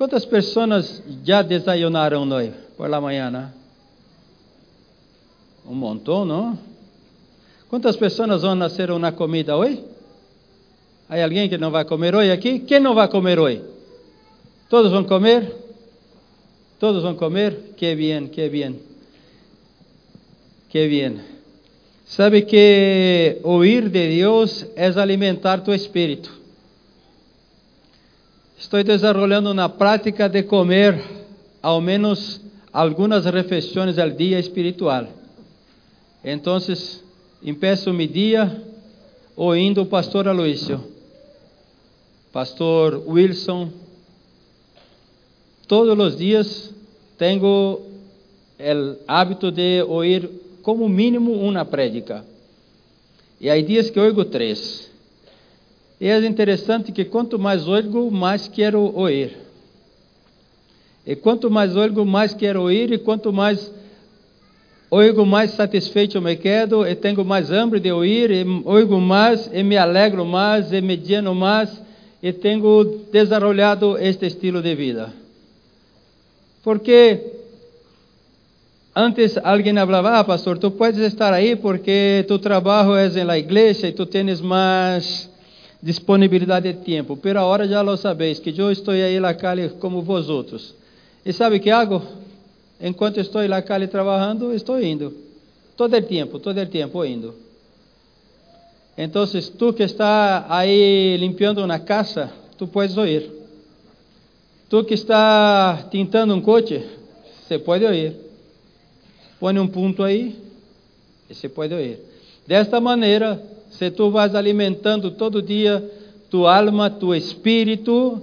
Quantas pessoas já desayunaram hoje, por la manhã? Um montão, não? Quantas pessoas vão nascer uma comida hoje? Há alguém que não vai comer hoje aqui? Quem não vai comer hoje? Todos vão comer? Todos vão comer? Que bem, que bem. Que bem. Sabe que ouvir de Deus é alimentar tu espírito. Estou desenvolvendo uma prática de comer ao menos algumas refeições ao dia espiritual. Então, empeço meu dia ouvindo o pastor Aloísio, pastor Wilson. Todos os dias tenho o hábito de ouvir como mínimo uma prédica. E há dias que oigo três. E é interessante que quanto mais oigo, mais quero ouvir. E quanto mais oigo, mais quero ouvir, e quanto mais oigo, mais satisfeito me quedo, e tenho mais hambre de ouvir, e oigo mais, e me alegro mais, e me lleno mais, e tenho desenvolvido este estilo de vida. Porque Antes alguém falava, ah, pastor, tu puedes estar aí porque tu trabalho é la igreja e tu tens mais disponibilidade de tempo. Pero agora já lo sabéis, que eu estou aí na calle como vosotros. E sabe que hago? Enquanto estou na calle trabalhando, estou indo. Todo o tempo, todo o tempo indo. Então, tu que está aí limpando uma casa, tu puedes ouvir. Tu que está tintando um coche, você pode ouvir. Põe um ponto aí e você pode ouvir. Desta maneira, se tu vas alimentando todo dia tu alma, tu espírito,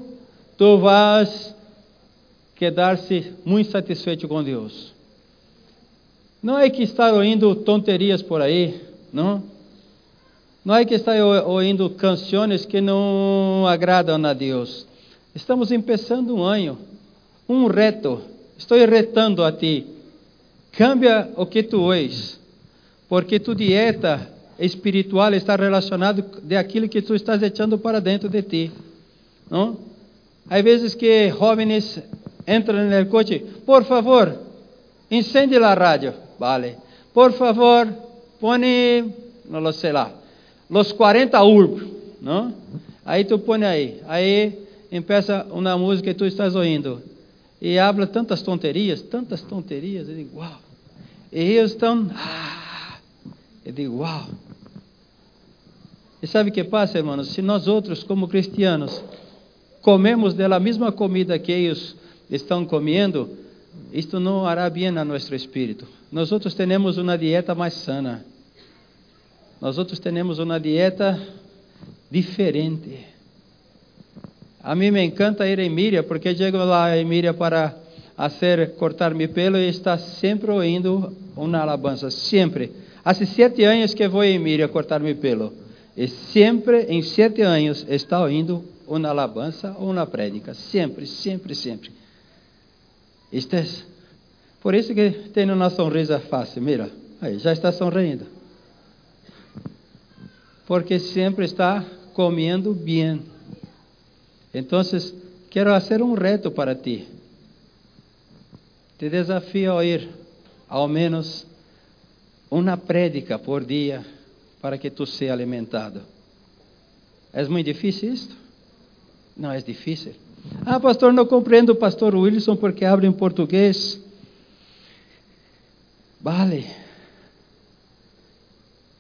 tu vas quedar-se muito satisfeito com Deus. Não é que estar ouvindo tonterias por aí, não? Não é que estar ouvindo canções que não agradam a Deus. Estamos começando um ano, um reto. Estou retando a ti Cambia o que tu és, porque tu dieta espiritual está relacionado de aquilo que tu estás echando para dentro de ti, não? Há vezes que jovens entram no coche, por favor, incende a rádio, vale. Por favor, põe, não sei lá, los 40 urb, não? Aí tu põe aí, aí empieza uma música que tu estás ouvindo e habla tantas tonterias, tantas tonterias, eu digo, uau. E eles estão. Ah, eu digo, uau! E sabe o que passa, irmãos? Se nós outros, como cristianos, comemos da mesma comida que eles estão comendo, isto não hará bem a nosso espírito. Nós outros temos uma dieta mais sana. Nós outros temos uma dieta diferente. A mim me encanta ir em Míria, porque chego lá em Míria para hacer cortar mi pelo e está sempre ouvindo uma alabança, sempre. Há sete anos que vou em Miriam cortar meu pelo. E sempre, em sete anos, está ouvindo uma alabança ou uma prédica. Sempre, sempre, sempre. Isto é, por isso que tem uma sonrisa fácil. Mira, aí, já está sorrindo. Porque sempre está comendo bem. Então, quero fazer um reto para ti. Te desafio a ouvir ao menos uma prédica por dia para que tu seja alimentado. É muito difícil isto? Não é difícil. Ah, pastor, não compreendo o pastor Wilson porque abre em português. Vale.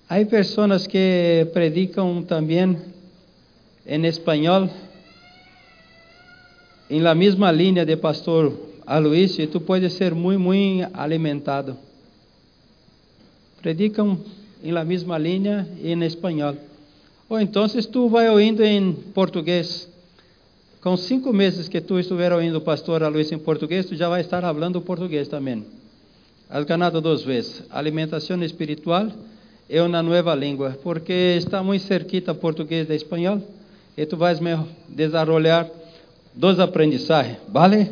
Há pessoas que predicam também em espanhol, em la mesma linha de pastor a Luís, e tu pode ser muito, muito alimentado. Predicam em la mesma linha em espanhol. Ou então tu vai ouvindo em português. Com cinco meses que tu estiver ouvindo o pastor Luís em português, tu já vai estar falando português também. Has ganado duas vezes. Alimentação espiritual e uma nova língua, porque está muito cerquita português e espanhol, e tu vais desenvolver dois aprendizagens, ¿vale?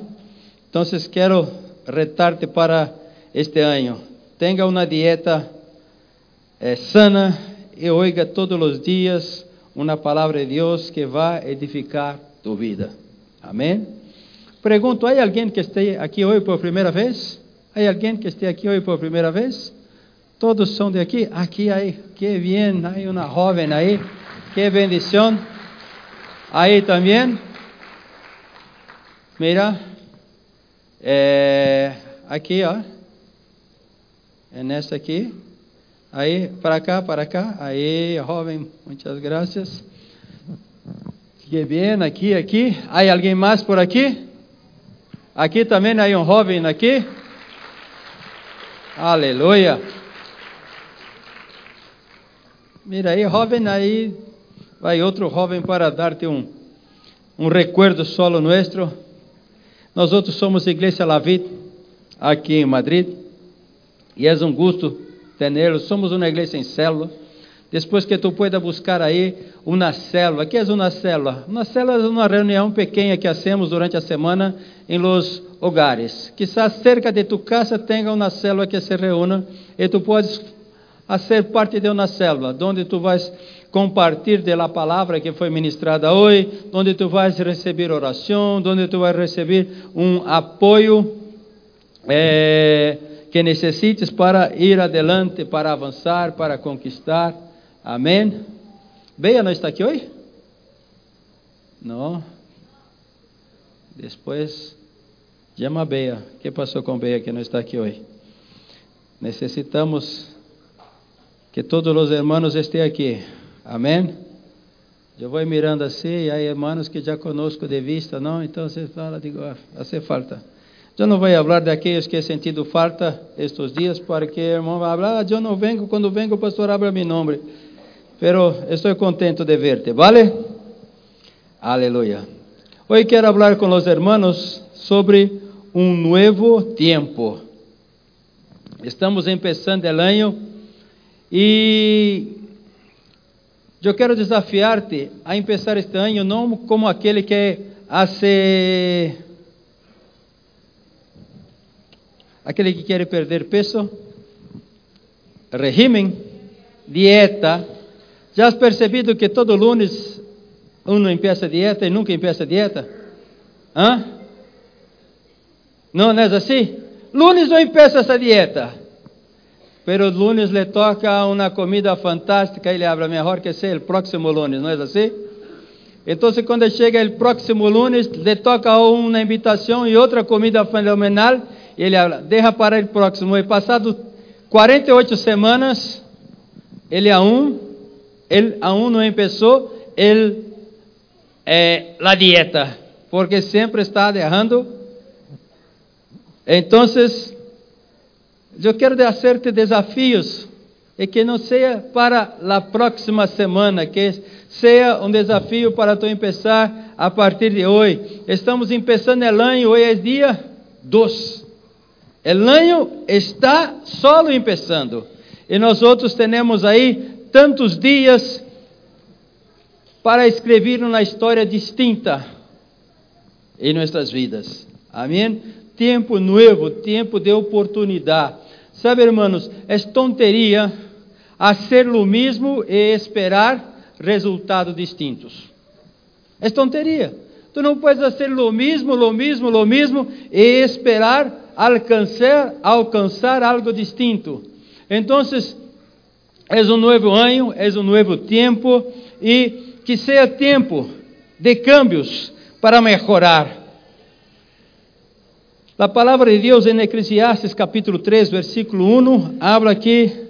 Então, quero retar-te para este ano. Tenha uma dieta eh, sana e oiga todos os dias uma palavra de Deus que vai edificar tu vida. Amém? Pergunto, há alguém que esteja aqui hoje por primeira vez? Há alguém que esteja aqui hoje por primeira vez? Todos são de aqui? Aqui aí, que bem, há uma jovem aí, que bendição. Aí também. Mira, é, aqui, ó. É nessa aqui. Aí, para cá, para cá. Aí, jovem, muitas graças. Que bem, aqui, aqui. Há alguém mais por aqui? Aqui também há um jovem aqui. Aleluia. Mira aí, jovem aí, vai outro jovem para dar-te um, um recuerdo solo nuestro. Nós outros somos Igreja Lavit, aqui em Madrid, e é um gosto tê-los. Somos uma igreja em célula. Depois que tu pueda buscar aí uma célula. Que é uma célula? Uma célula é uma reunião pequena que hacemos durante a semana em los hogares. Quizás cerca de tu casa tenha uma célula que se reúna e tu podes fazer parte de uma célula, onde tu vais compartilhar da palavra que foi ministrada hoje, onde tu vais receber oração, onde tu vais receber um apoio eh, que necessites para ir adelante, para avançar, para conquistar. Amém? Beia não está aqui hoje? Não. Depois, chama Beia. O que passou com Beia que não está aqui hoje? Necessitamos que todos os irmãos estejam aqui. Amém? Eu vou mirando assim, e há irmãos que já conosco de vista, não? Então você fala, digo, ah, hace falta. Eu não vou falar daqueles que he sentido falta estes dias, porque o irmão vai falar, ah, eu não venho, quando venho o pastor abre meu nome pero estou contento de verte, ¿vale? Aleluya. Hoy quero falar com os hermanos sobre um novo tempo. Estamos começando o ano e eu quero desafiar-te a começar este ano não como aquele que hace aquele que quer perder peso, regime, dieta, já has percebido que todo lunes uno empieza dieta e nunca empieza dieta? Hã? Não, não é assim? Lunes não empieza essa dieta. Pero lunes le toca uma comida fantástica e ele habla melhor que ser o próximo lunes, não é assim? Então, quando chega o próximo lunes, le toca uma invitação e outra comida fenomenal, e ele habla, deixa para o próximo. E passado 48 semanas, ele aún él aún no empezó el, eh, la dieta, porque siempre está dejando. Entonces, eu quero hacerte desafios e que não seja para a próxima semana, que seja um desafio para tu começar a partir de hoje. Estamos começando o ano, hoje é dia 2. O ano está solo começando. E nós outros temos aí tantos dias para escrever uma história distinta em nossas vidas. Amém? Tempo novo, tempo de oportunidade. Sabe, irmãos, é tonteria fazer o mesmo e esperar resultados distintos. É tonteria. Tu não podes fazer o mesmo, o mesmo, o mesmo e esperar alcançar, alcançar algo distinto. Então, é um novo ano, é um novo tempo e que seja tempo de cambios para melhorar. A palavra de Deus em Eclesiastes capítulo 3, versículo 1, habla que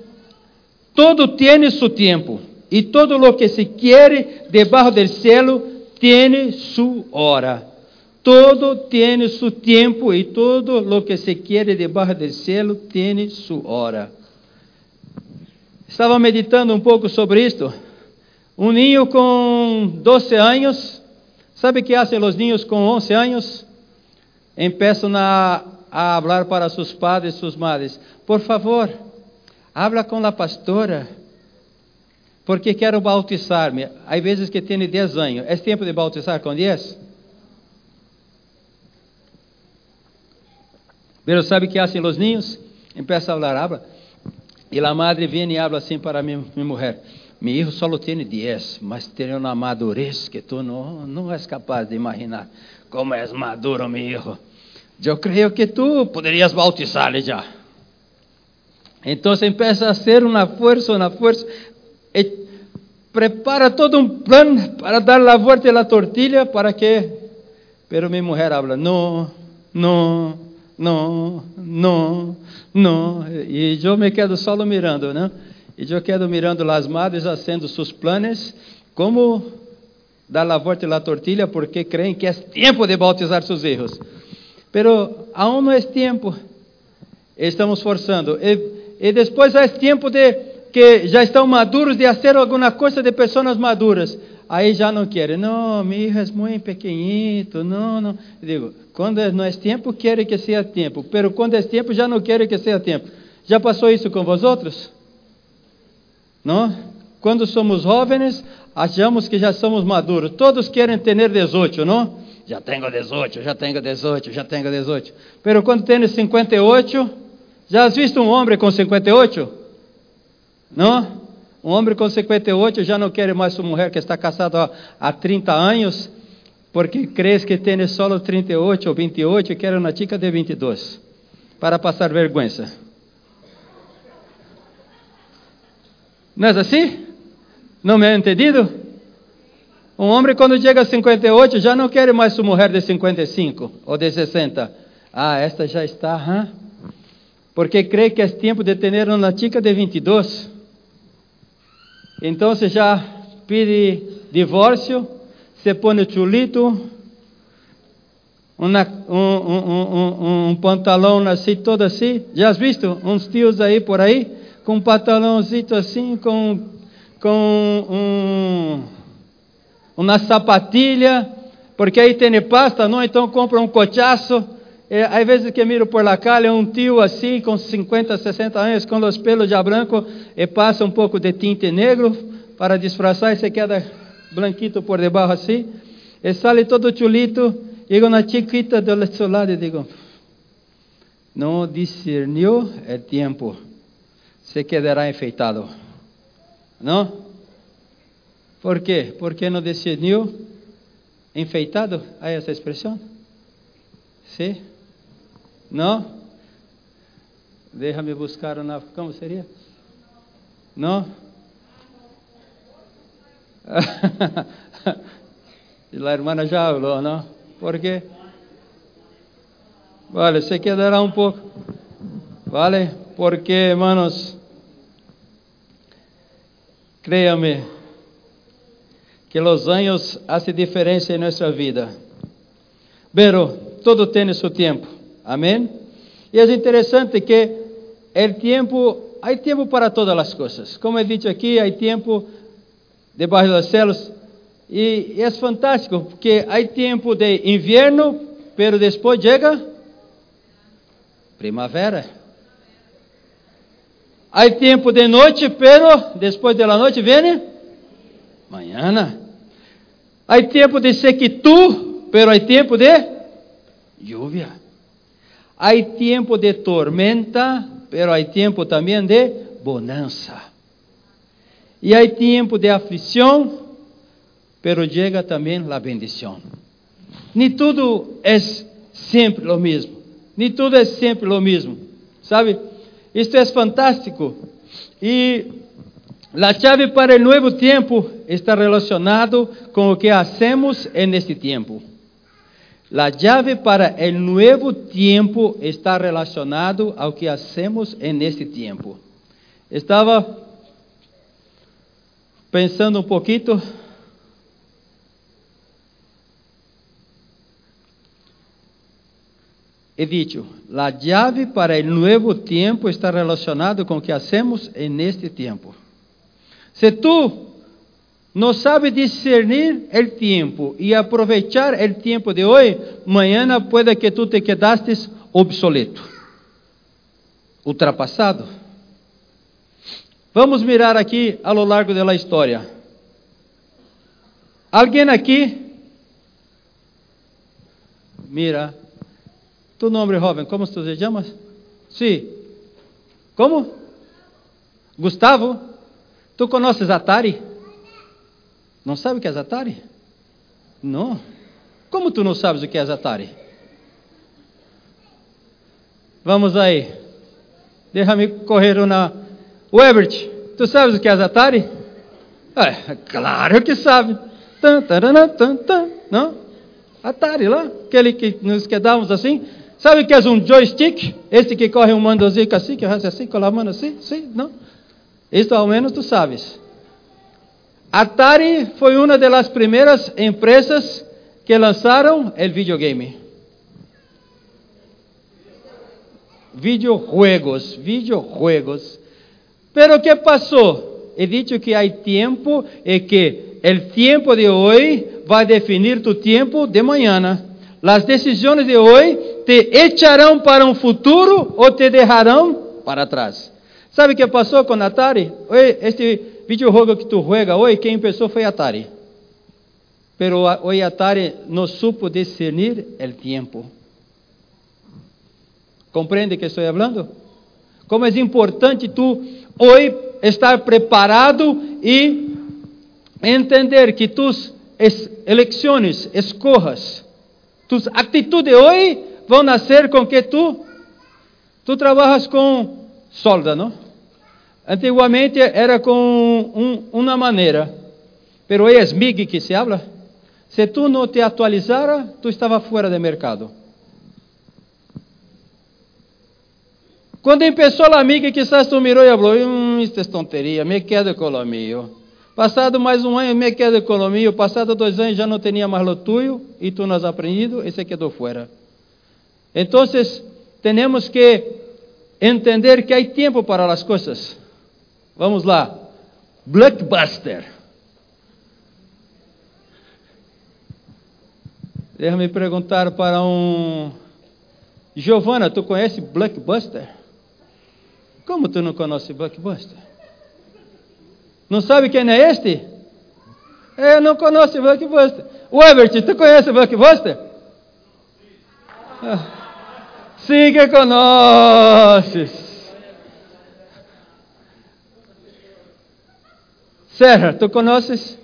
todo tiene su tempo e todo lo que se quiere debaixo del cielo tiene su hora. Todo tiene su tempo e todo lo que se quiere debaixo del cielo tiene su hora. Estava meditando um pouco sobre isto. Um ninho com 12 anos, sabe o que fazem os ninhos com 11 anos? Empiezam a, a falar para seus padres e suas madres: Por favor, habla com a pastora, porque quero bautizar-me. Há vezes que tem 10 anos. É tempo de bautizar com 10? Pero sabe o que fazem os ninhos? Empieza a falar, habla. E a madre vem e habla assim para minha, minha mulher: Mi hijo solo tiene 10, mas tiene una madurez que tú no, no es capaz de imaginar. Como es maduro, mi hijo. Yo creo que tú podrías bautizarle ya. Entonces empieza a hacer una fuerza, una fuerza. E prepara todo un plan para dar a la tortilla para que... Pero mi mujer habla, no, no, no, no, no. E eu me quedo solo mirando, né? E eu quedo mirando as madres fazendo seus planos, como dar a volta na tortilha, porque creem que é tempo de bautizar seus erros. Pero aún não é tempo. Estamos forçando. E, e depois é tempo de que já estão maduros de fazer alguma coisa de pessoas maduras. Aí já não querem. Não, meu hijo é muito pequenito. Não, não. Eu digo, quando não é tempo, querem que seja tempo. Pero quando é tempo, já não querem que seja tempo. Já passou isso com vosotros? Não? Quando somos jovens, achamos que já somos maduros. Todos querem ter 18, não? Já tenho 18, já tenho 18, já tenho 18. Pero quando tens 58, já has visto um homem com 58? Não? Um homem com 58 já não quer mais uma mulher que está casada há 30 anos porque crees que tienes solo 38 ou 28 e quer uma chica de 22 para passar vergonha. Não é assim? Não me ha entendido? Um homem quando chega a 58 já não quer mais sua mulher de 55 ou de 60. Ah, esta já está, hein? porque crê que é tempo de ter uma chica de 22. Então já pede divórcio se põe chulito, uma, um, um, um, um, pantalão assim, todo assim. Já has visto uns tios aí por aí? Com um pantalãozinho assim, com, com um, uma sapatilha, porque aí tem pasta, não? Então compra um cochaço. É, às vezes que miro por lá é um tio assim, com 50, 60 anos, com os pelos já branco, e passa um pouco de tinte negro para disfarçar e se queda blanquito por debaixo assim, e sale todo chulito, chega na chiquita do seu lado e digo, não discerniu é tempo, se quedará enfeitado. Não? Por quê? Porque não discerniu enfeitado? Há essa expressão? Sim? Não? Deixa-me buscar na. Como seria? Não? Y la hermana ya habló, ¿no? ¿Por qué? Vale, se quedará un poco. Vale, porque hermanos, créame que los años hacen diferencia en nuestra vida. Pero todo tiene su tiempo. Amén. Y es interesante que el tiempo, hay tiempo para todas las cosas. Como he dicho aquí, hay tiempo debaixo das células. E é fantástico, porque há tempo de inverno, pero depois chega primavera. Há tempo de noite, pero depois da noite vem manhã. Há tempo de sequitud, pero há tempo de lluvia. Há tempo de tormenta, pero há tempo também de bonança. E há tempo de aflição, pero chega também a bendição. Nem tudo é sempre o mesmo. Nem tudo é sempre o mesmo. Sabe? Isto é fantástico. E a chave para o novo tempo está relacionado com o que hacemos neste tempo. A chave para o novo tempo está relacionado ao que hacemos neste tempo. Estava pensando um pouquinho, he dicho, a chave para o novo tempo está relacionado com o que hacemos en este tempo. Se tu não sabe discernir o tempo e aproveitar o tempo de hoje, mañana puede que tu te quedaste obsoleto, ultrapassado. Vamos mirar aqui a lo largo da história. Alguém aqui? Mira. Tu nome, jovem, como se chamas? Sim. Como? Gustavo? Tu conheces Atari? Não sabe o que é Atari? Não. Como tu não sabes o que é Atari? Vamos aí. Deixa-me correr uma. Webert, tu sabes o que é Atari? É, claro que sabe. Tan, tarana, tan, tan, não? Atari lá, aquele que nos quedamos assim. Sabe o que é um joystick? Este que corre um mandozinho assim, que faz assim, com a mão assim, sim, não? Isso ao menos tu sabes. Atari foi uma das primeiras empresas que lançaram o videogame. Videojuegos, videojuegos. Pero que passou? He dicho que há tempo e que o tempo de hoje vai definir tu tempo de manhã. As decisões de hoje te echarão para um futuro ou te deixarão para trás. Sabe o que passou com Atari? Este videojogo que tu juega hoje, quem pensou foi Atari. Pero hoje Atari não supo discernir o tempo. Compreende que estou falando? Como é importante tu hoje estar preparado e entender que tus eleições, escorras, tus atitudes hoje vão nascer com que tu tu trabalhas com solda, não? Antigamente era com um, uma maneira, pero hoje é MIG que se habla. Se tu não te atualizara, tu estava fora do mercado. Quando começou a MIG, quizás tu mirou e falou, hum, isso é tonteria, me quedo com o meu. Passado mais um ano, me quedo com o meu. Passado dois anos, já não tinha mais o tuyo, e tu não has aprendido, e se quedou fora. Então, temos que entender que há tempo para as coisas. Vamos lá. Blockbuster. Deixa-me perguntar para um. Giovana, tu conhece Blockbuster? Como tu não conhece Blockbuster? Não sabe quem é este? É, não conhece Blockbuster. O Everett, tu conhece Blockbuster? Ah, sim que conheces. Serra, ¿tú conoces?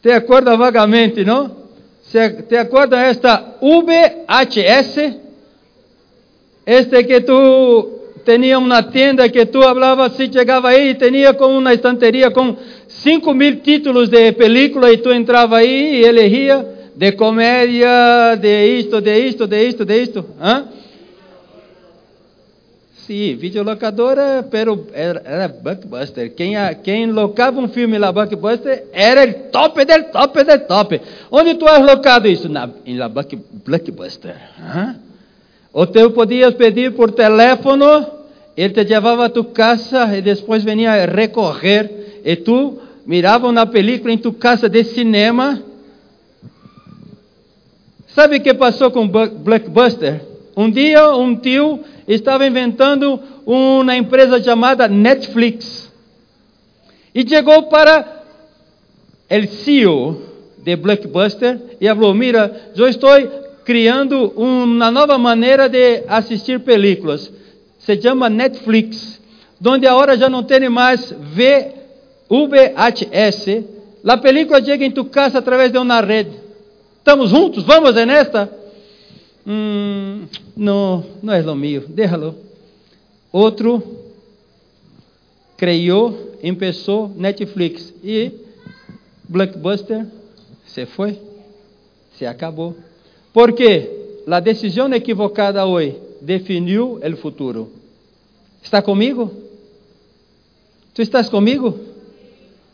¿Te acuerdas vagamente, no? ¿Te acuerdas esta VHS? Este que tú tenías una tienda que tú hablabas, si llegaba ahí y tenía como una estantería con cinco mil títulos de película y tú entrabas ahí y elegía de comédia, de isto, de isto, de isto, de isto. ¿ah? Sim, videolocadora, pero era, era. Quem, quem locava um filme lá, Blockbuster, era o top del top del top. Onde tu has locado isso? Na, em la Blockbuster. Uhum. Ou tu podias pedir por teléfono, ele te levava a tu casa e depois vinha recorrer. E tu mirava uma película em tu casa de cinema. Sabe o que passou com Blockbuster? Um dia, um tio estava inventando uma empresa chamada Netflix. E chegou para o CEO de Blockbuster e falou: Mira, eu estou criando uma nova maneira de assistir películas. Se chama Netflix, onde agora já não tem mais VHS. A película chega em tu casa através de uma rede. Estamos juntos? Vamos nesta? hum, no, no es lo mío, déjalo. Outro criou, começou Netflix e Blockbuster se foi, se acabou. Porque a decisão equivocada hoje definiu o futuro. Está comigo? Tu estás comigo?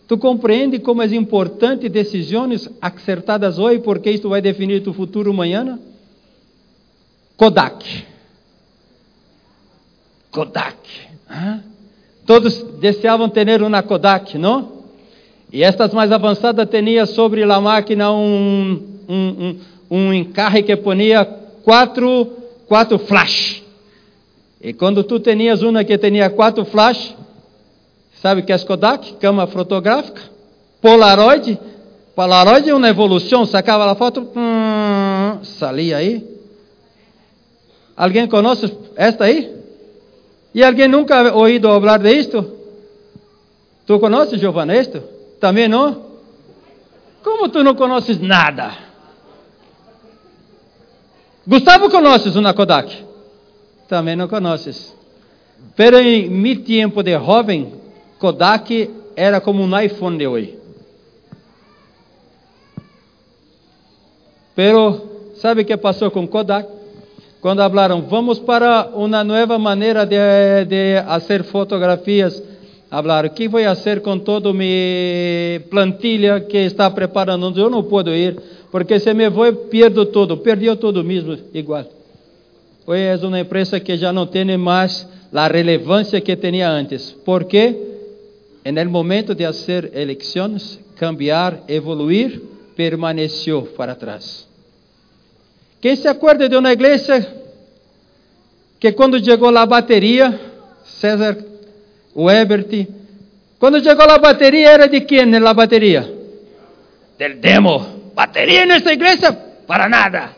Tu compreende como é importante decisões acertadas hoje, porque isto vai definir tu futuro amanhã? Kodak. Kodak. Todos deseavam ter uma Kodak, não? E estas mais avançadas tinham sobre a máquina um, um, um, um encarre que ponia quatro, quatro flash. E quando tu tinhas uma que tinha quatro flash, sabe o que é Kodak? Câmera fotográfica? Polaroid. Polaroid é uma evolução, sacava a foto, hum, salia aí. Alguém conhece esta aí? E alguém nunca ouído falar de isto? Tu conheces, Giovanna, isto? Também não? Como tu não conheces nada? Gustavo conheces uma Kodak? Também não conheces. Pero em meu tempo de jovem, Kodak era como um iPhone de hoje. Pero, sabe o que passou com Kodak? Quando falaram, vamos para uma nova maneira de, de fazer fotografias, falaram, o que vou fazer com toda minha plantilha que está preparando? Eu não posso ir, porque se me vou, perdo tudo. Perdeu tudo mesmo, igual. Hoje é uma empresa que já não tem mais a relevância que tinha antes. Por quê? No momento de fazer eleições, cambiar, evoluir, permaneceu para trás. Quem se acorda de uma igreja que quando chegou a bateria, César Webert, quando chegou a bateria era de quem na bateria? Del demo. Bateria nessa igreja? Para nada.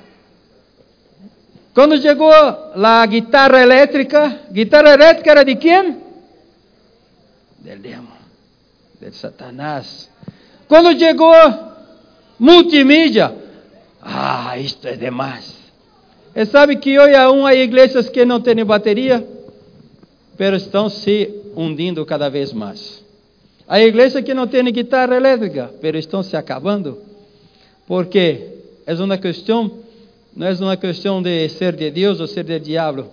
Quando chegou a guitarra elétrica, guitarra elétrica era de quem? Del demo, del Satanás. Quando chegou multimídia, ah, isto é demais. E sabe que hoje há uma igrejas que não têm bateria, mas estão se hundindo cada vez mais. Há igrejas que não têm guitarra elétrica, mas estão se acabando. Porque é uma questão, não é uma questão de ser de Deus ou ser de diabo.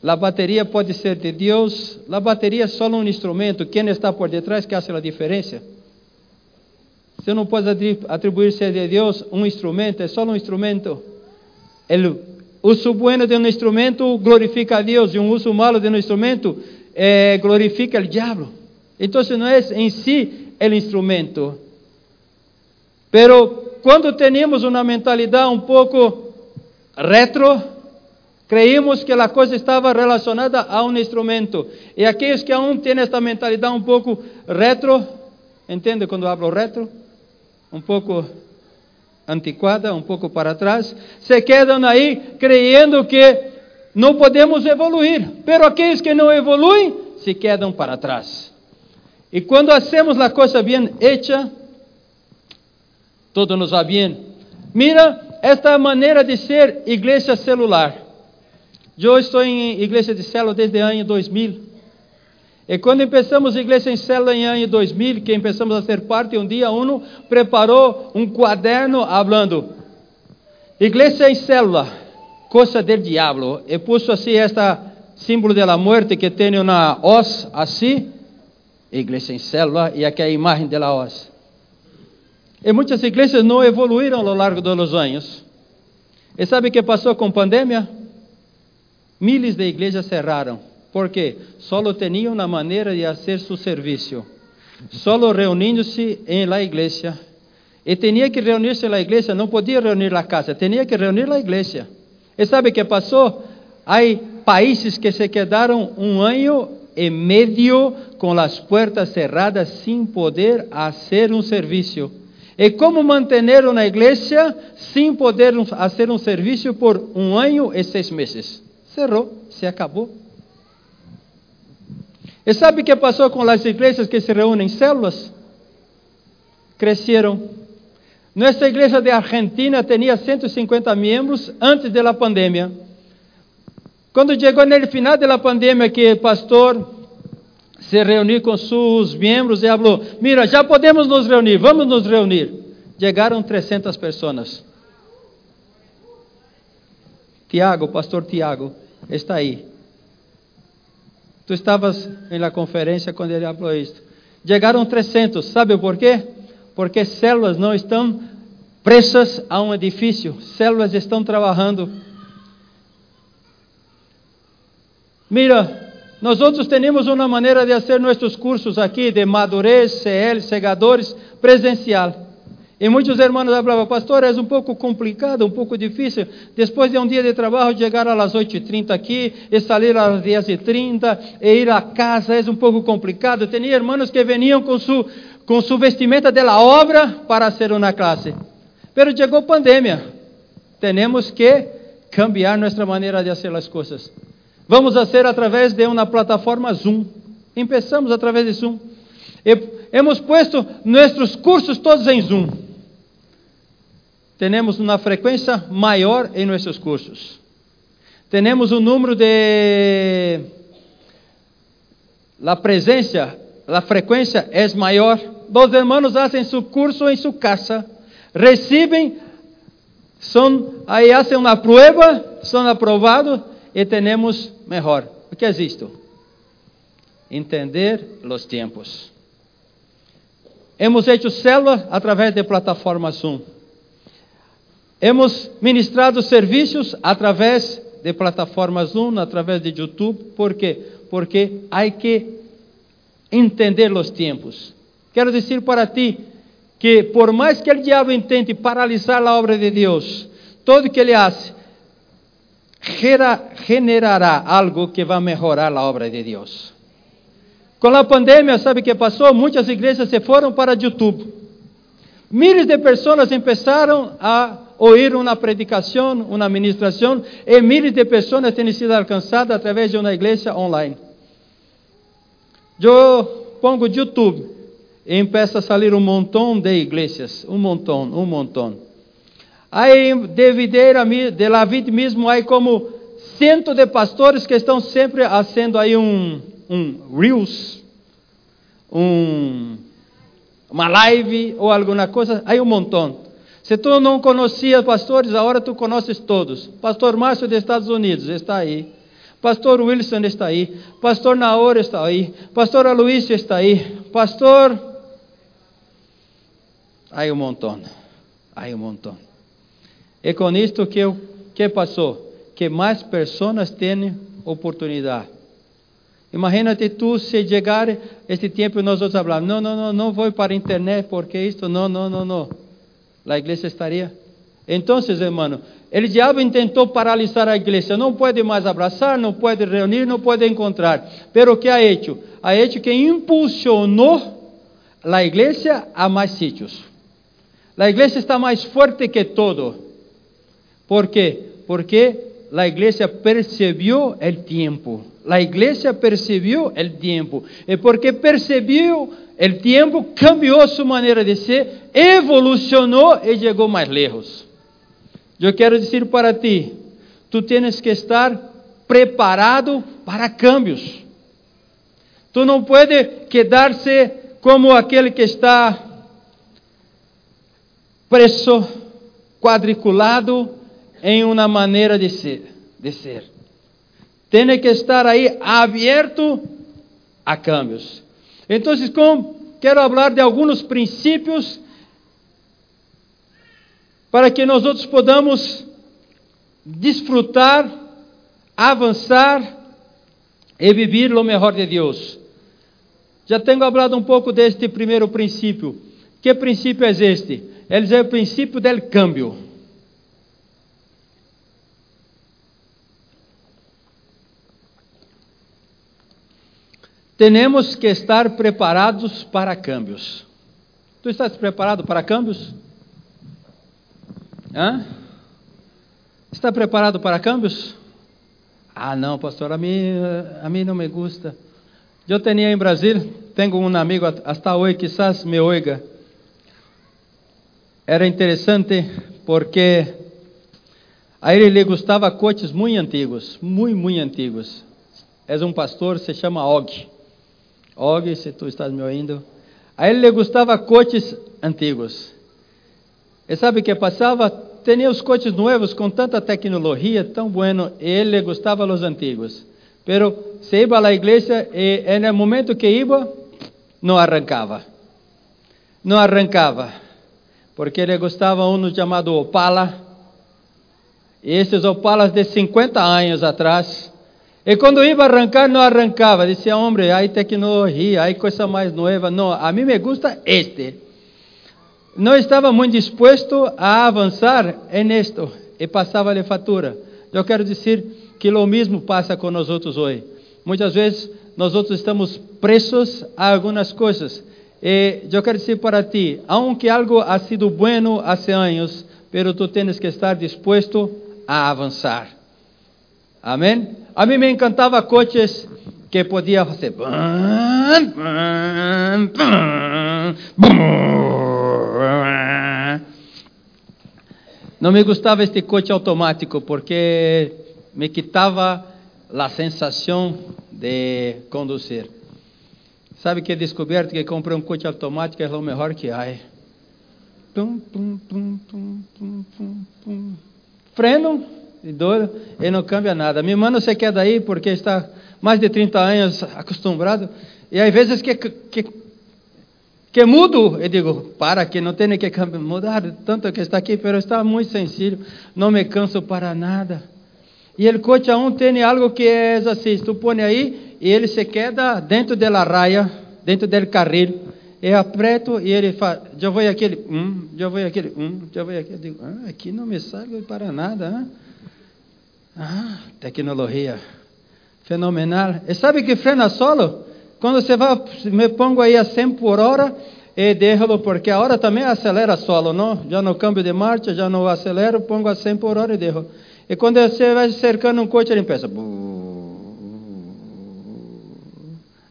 A bateria pode ser de Deus, a bateria é só um instrumento, quem está por detrás que faz a diferença. Você não pode atribuir ser de Deus um instrumento, é só um instrumento. O uso bueno de um instrumento glorifica a Deus e um uso malo de um instrumento eh, glorifica o diabo. Então não é em si o instrumento. Pero quando temos uma mentalidade um pouco retro, creímos que a coisa estava relacionada a um instrumento. E aqueles que aún têm esta mentalidade um pouco retro, entende quando hablo retro? um pouco antiquada, um pouco para trás, se quedam aí creyendo que não podemos evoluir, pero aqueles que não evoluem se quedam para trás. E quando hacemos a coisa bem hecha, tudo nos vai bem. Mira esta maneira de ser igreja celular. Eu estou em igreja de célula desde o ano 2000. E quando começamos a igreja em célula em ano 2000, que começamos a ser parte, um dia um preparou um quaderno falando, igreja em célula, coisa del diabo, e puso assim esta símbolo da morte que tem uma hoz assim, igreja em célula, e aqui a imagem da hoz. E muitas igrejas não evoluíram ao longo dos anos. E sabe o que passou com a pandemia? Miles de igrejas cerraram porque solo tinham uma maneira de fazer seu serviço, solo reunindo-se em la igreja. E tinha que reunir-se na igreja, não podia reunir na casa, tinha que reunir na igreja. E sabe o que passou? Há países que se quedaram um ano e meio com as portas cerradas, sem poder fazer um serviço. E como manter uma igreja sem poder fazer um serviço por um ano e seis meses? Cerrou, se acabou. E sabe o que passou com as igrejas que se reúnem em células? Cresceram. Nossa igreja de Argentina tinha 150 membros antes da pandemia. Quando chegou no final da pandemia, que pastor se reuniu com seus membros e falou: Mira, já podemos nos reunir, vamos nos reunir. Chegaram 300 pessoas. Tiago, pastor Tiago, está aí. Tu estavas na conferência quando ele falou isto. Chegaram 300, sabe por quê? Porque células não estão presas a um edifício, células estão trabalhando. Mira, nós outros temos uma maneira de fazer nossos cursos aqui de madurez, CL, segadores, presencial. E muitos irmãos falavam, pastor, é um pouco complicado, um pouco difícil. Depois de um dia de trabalho, chegar às 8h30 aqui, e sair às 10h30, e ir à casa, é um pouco complicado. Tinha irmãos que veniam com sua com su vestimenta da obra para ser uma classe. Pero chegou pandemia. Temos que cambiar nossa maneira de fazer as coisas. Vamos fazer através de uma plataforma Zoom. Começamos através de Zoom. Hemos puesto nossos cursos todos em Zoom. Temos uma frequência maior em nossos cursos. Temos um número de. A presença, a frequência é maior. Os irmãos fazem seu curso em sua casa, recebem, são, aí fazem uma prova, são aprovados e temos melhor. O que é isto? Entender os tempos. Hemos feito célula através de plataforma Zoom. Hemos ministrado serviços através de plataformas Zoom, através de YouTube. Por quê? Porque há que entender os tempos. Quero dizer para ti que por mais que o diabo intente paralisar a obra de Deus, todo que ele generará algo que vai melhorar a obra de Deus. Com a pandemia, sabe o que passou? Muitas igrejas se foram para YouTube. Miles de pessoas começaram a ouvir uma predicação, uma ministração, e miles de pessoas têm sido alcançadas através de uma igreja online. Eu pongo YouTube e começa a sair um montão de igrejas, um montão, um montão. Aí, de videira, de la vida mesmo, há como cento de pastores que estão sempre fazendo aí um um Reels, um, uma live ou alguma coisa, aí um montão. Se tu não conhecia pastores, agora tu conheces todos. Pastor Márcio dos Estados Unidos está aí. Pastor Wilson está aí. Pastor Naor está aí. Pastor Aloysio está aí. Pastor. Aí um montão. Aí um montão. E com isto que, que passou? Que mais pessoas têm oportunidade. Imagínate tu se chegar este tempo nós outros falar, não, não, não, não vou para a internet porque isto, não, não, não, não. A igreja estaria. Então, hermano, o diabo tentou paralisar a igreja, não pode mais abraçar, não pode reunir, não pode encontrar. Pero o que ha hecho? Ha hecho que impulsionou a igreja a mais sítios. A igreja está mais forte que todo. ¿Por quê? Porque a igreja percebeu o tempo. A igreja percebeu o tempo. E porque percebeu o tempo, cambiou sua maneira de ser, evolucionou e chegou mais lejos. Eu quero dizer para ti, tu tens que estar preparado para cambios. Tu não pode quedar-se como aquele que está preso, quadriculado em uma maneira de ser. De ser. Tem que estar aí aberto a cambios. Então, quero falar de alguns princípios para que nós outros podamos desfrutar, avançar e viver o melhor de Deus. Já tenho falado um pouco deste primeiro princípio. Que princípio é este? Ele é o princípio do câmbio. Temos que estar preparados para câmbios. Tu estás preparado para câmbios? Hã? Está preparado para câmbios? Ah, não, pastor, a mim, a mim não me gusta. Eu tinha em Brasil, tenho um amigo hasta hoje, quizás me oiga. Era interessante porque a ele lhe gostava coches muito antigos, muito, muito antigos. É um pastor, se chama Og. Og, se tu estás me ouvindo. A ele lhe gostava coches antigos. E sabe o que passava? Tinha os coches novos com tanta tecnologia, tão bueno, e ele gostava os antigos. Pero se ia à igreja e no momento que ia, não arrancava. Não arrancava. Porque ele gostava um chamado Opala. E esses Opalas de 50 anos atrás, e quando ia arrancar, não arrancava. Dizia, homem, aí tecnologia, aí coisa mais nova. Não, a mim me gusta este. Não estava muito disposto a avançar em esto e passava-lhe fatura. Eu quero dizer que o mesmo passa com nós outros hoje. Muitas vezes nós outros estamos presos a algumas coisas. E eu quero dizer para ti, aunque algo ha sido bueno hace anos, pero tu tens que estar disposto a avançar. Amém? A mim me encantava coches que podia fazer. Não me gostava este coche automático porque me quitava a sensação de conduzir. Sabe que descoberto que comprei um coche automático é o melhor que há. Freno dor e não cambia nada. Minha irmã não se quer daí porque está mais de 30 anos acostumado. E às vezes que, que, que mudo, eu digo, para que não tenha que mudar tanto que está aqui, mas está muito sencillo, não me canso para nada. E o coche aún tem algo que é assim, tu põe aí e ele se queda dentro da raia, dentro do carril. Eu aperto e ele faz, já vou aquele, um, já vou aquele, um, já vou aquele. Eu digo, ah, aqui não me salgo para nada. Ah tecnologia fenomenal. E sabe que frena solo? Quando você vai, me pongo aí a 100 por hora e deixo porque a hora também acelera solo, não? Já no câmbio de marcha, já não acelero, pongo a 100 por hora e deixo. E quando você vai cercando um coche, ele pensa.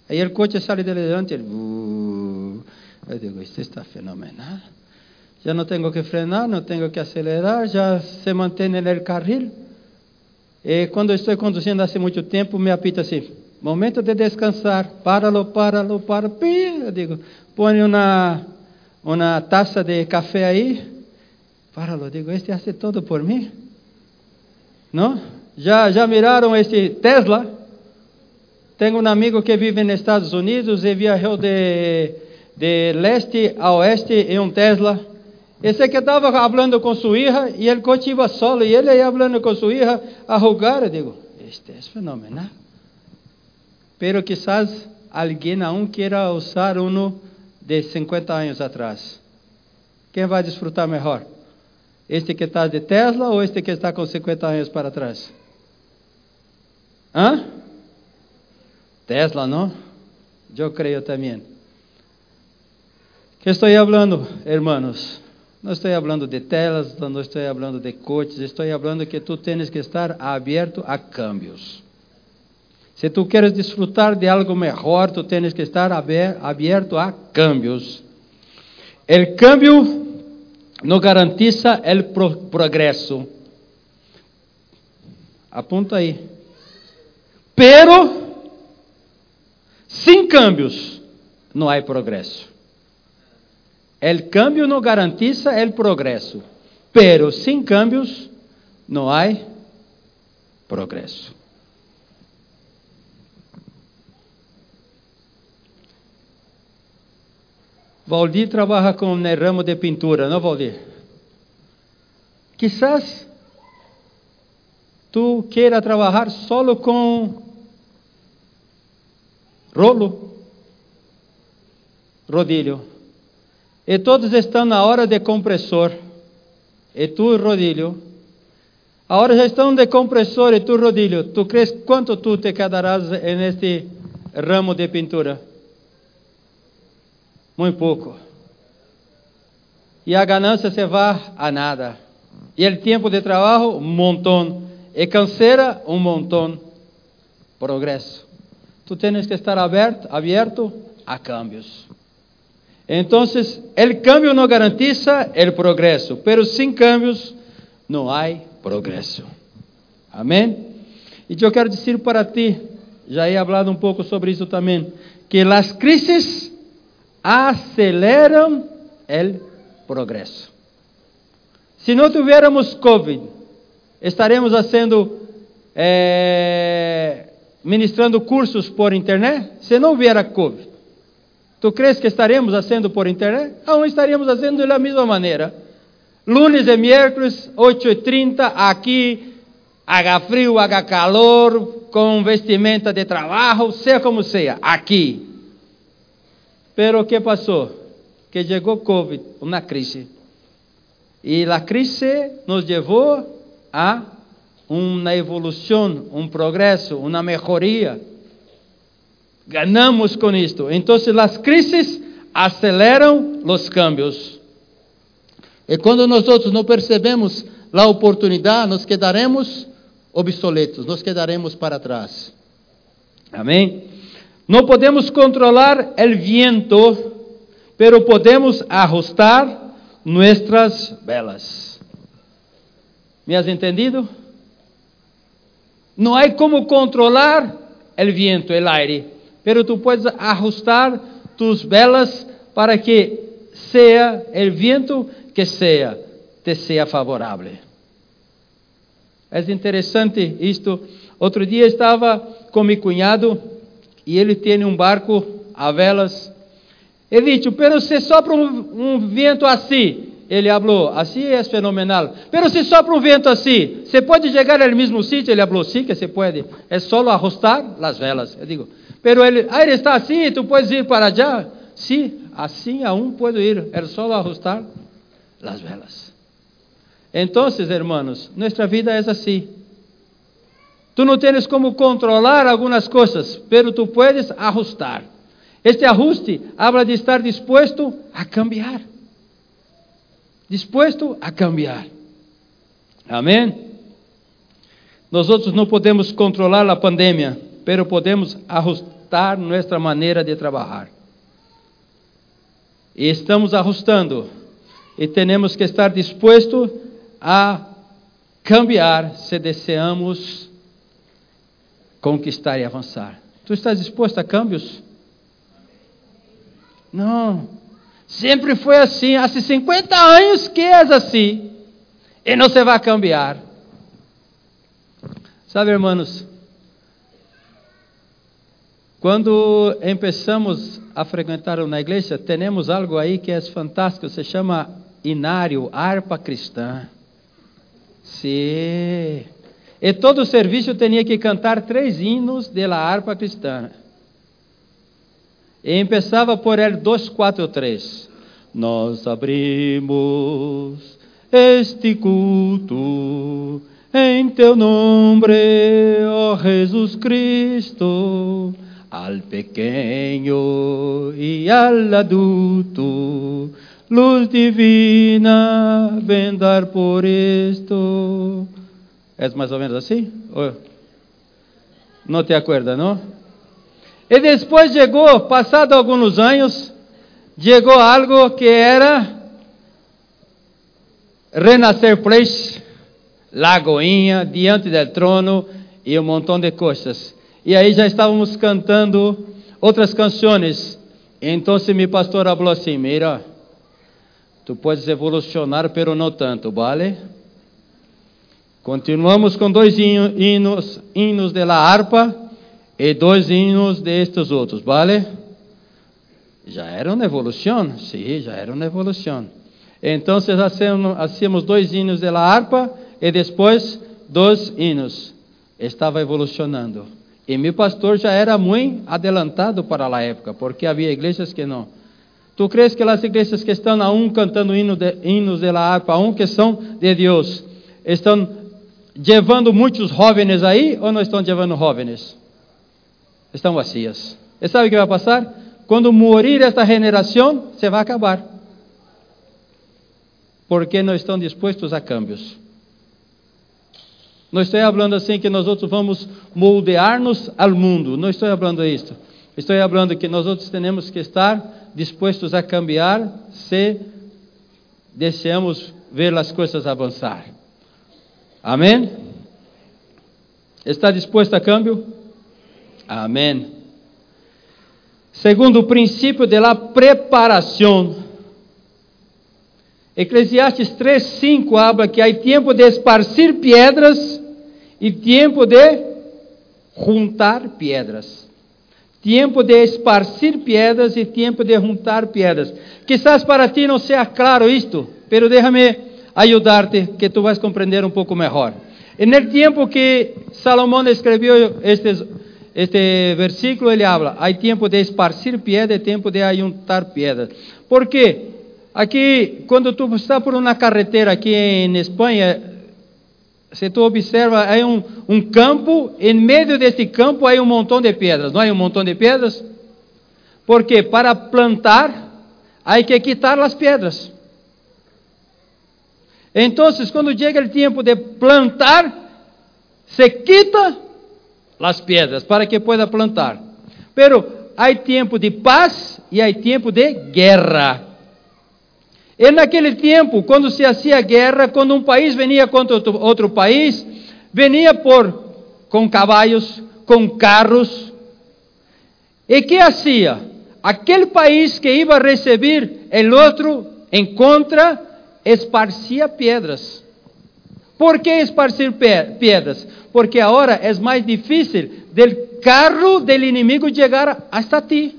Aí o coche sai de diante, ele. Eu digo, isso está fenomenal. Já não tenho que frenar, não tenho que acelerar, já se mantém no carril. E quando estou conduzindo há muito tempo, me apita assim: momento de descansar, páralo, páralo, páralo. Eu digo, põe uma, uma taça de café aí, páralo. Digo, este hace todo por mim. Não? Já, já miraram esse Tesla? Tenho um amigo que vive nos Estados Unidos e viajou de, de leste a oeste em um Tesla. Esse que estava falando com sua hija e ele continua solo e ele ia falando com sua hija a rogar. Eu digo, este é fenomenal. Pero quizás alguém aún queira usar um de 50 anos atrás. Quem vai desfrutar melhor? Este que está de Tesla ou este que está com 50 anos para trás? Hã? Tesla, não? Eu creio também. Que estou falando, hermanos? Não estou falando de telas, não estou falando de coches, estou falando que tu tens que estar aberto a cambios. Se tu queres desfrutar de algo melhor, tu tens que estar aberto a cambios. O cambio não garantiza o progresso. Apunta aí. Pero, sem cambios, não há progresso. O cambio não garantiza o progresso. Pero, sem cambios, não há progresso. Valdir trabalha com né, ramo de pintura, não Valdir? Quizás tu queira trabalhar solo com rolo, rodilho. E todos estão na hora de compressor. E tu, rodilho. Agora já estão de compressor e tu, rodilho. Tu crees quanto tu te quedarás neste ramo de pintura? muito pouco. E a ganância se vai a nada. E o tempo de trabalho, um montão. E canseira, um montão. Progresso. Tu tens que estar aberto, aberto a cambios. Então, o cambio não garantiza o progresso, pero sem cambios não há progresso. Amém? E eu quero dizer para ti, já he falado um pouco sobre isso também, que as crises aceleram o progresso. Se não tivéssemos Covid, estaremos fazendo, é, ministrando cursos por internet? Se não vier Covid, tu crees que estaremos fazendo por internet? Aún estaríamos fazendo da mesma maneira. Lunes e miércoles, 8h30, aqui, haga frio, haga calor, com vestimenta de trabalho, seja como seja, aqui. Pero o que passou? Que chegou Covid, uma crise. E a crise nos levou a uma evolução, um progresso, uma melhoria. Ganamos com isto. Então, as crises aceleram os cambios. E quando nós outros não percebemos a oportunidade, nos quedaremos obsoletos, nos quedaremos para trás. Amém? Não podemos controlar o viento, pero podemos ajustar nuestras velas. ¿Me has entendido? Não há como controlar o viento, o aire, pero tu puedes ajustar tus velas para que sea o viento que sea, te sea favorável. É interessante isto. Outro dia estava com meu cunhado e ele tem um barco a velas. Ele disse, pero se sopra um, um vento assim, ele falou, assim é fenomenal. Pero se sopra um vento assim, você pode chegar ao mesmo sítio? Ele falou, sim que se pode. É só ajustar as velas. Eu digo, pero ele, ah, ele está assim, tu podes ir para allá? Sim, assim aún puedo ir. É só ajustar as velas. Então, hermanos, nossa vida é assim. Tu não tens como controlar algumas coisas, pero tu puedes ajustar. Este ajuste habla de estar dispuesto a cambiar. Dispuesto a cambiar. Amém? Nós outros não podemos controlar a pandemia, pero podemos ajustar nossa maneira de trabalhar. E estamos ajustando, e temos que estar disposto a cambiar se desejamos conquistar e avançar. Tu estás disposto a cambios? Não. Sempre foi assim. Há 50 anos que és assim. E não se vai cambiar. Sabe, irmãos, quando começamos a frequentar uma igreja, temos algo aí que é fantástico, se chama inário, harpa cristã. Sim. E todo o serviço tinha que cantar três hinos de la harpa cristã. E começava por el 243. Nós abrimos este culto em teu nome, ó Jesus Cristo, al pequeno e al adulto, luz divina, vem dar por isto. É mais ou menos assim? Não te acorda, não? E depois chegou, passado alguns anos, chegou algo que era Renascer Place, Lagoinha, diante do trono e um montão de coisas. E aí já estávamos cantando outras canções. Então meu pastor falou assim: Mira, tu podes evolucionar, pero não tanto, vale? Continuamos com dois hinos, hinos de la harpa e dois hinos destes outros, vale? Já era uma evolução, sim, já era uma evolução. Então, hacemos dois hinos de la harpa e depois dois hinos. Estava evolucionando. E meu pastor já era muito adelantado para a época, porque havia igrejas que não. Tu crees que as igrejas que estão a um cantando hino de, hinos de la harpa, a um que são de Deus, estão levando muitos jovens aí ou não estão levando jovens? Estão vazias. E sabe o que vai passar? Quando morir esta geração, se vai acabar. Porque não estão dispostos a cambios. Não estou falando assim que nós outros vamos moldear-nos ao mundo. Não estou falando isso. Estou falando que nós outros temos que estar dispostos a cambiar se desejamos ver as coisas avançar. Amém? Está disposto a câmbio? Amém. Segundo o princípio da preparação. Eclesiastes 3:5 habla que há tempo de esparcir pedras e tempo de juntar pedras. Tempo de esparcir pedras e tempo de juntar pedras. Quizás para ti não seja claro isto, pero déjame ayudarte que a comprender un poco mejor. En el tiempo que Salomón escribió este, versículo, ele habla, hay tiempo de esparcir piedra y tiempo de ayuntar piedras. ¿Por qué? Aqui, quando tu está por uma carretera aqui em Espanha, se tu observa, há um, um campo, em meio desse campo há um montão de pedras, não há um montão de pedras? Porque para plantar, há que quitar as pedras. Então, quando chega o tempo de plantar, se quita as pedras para que pueda plantar. Pero há tempo de paz e há tempo de guerra. E naquele tempo, quando se hacía guerra, quando um país venia contra outro país, venia por com cavalos, com carros. E que hacía? Aquele país que ia receber o outro em contra, esparcia pedras. Por que esparcir pedras? Porque agora é mais difícil del carro del inimigo chegar hasta ti.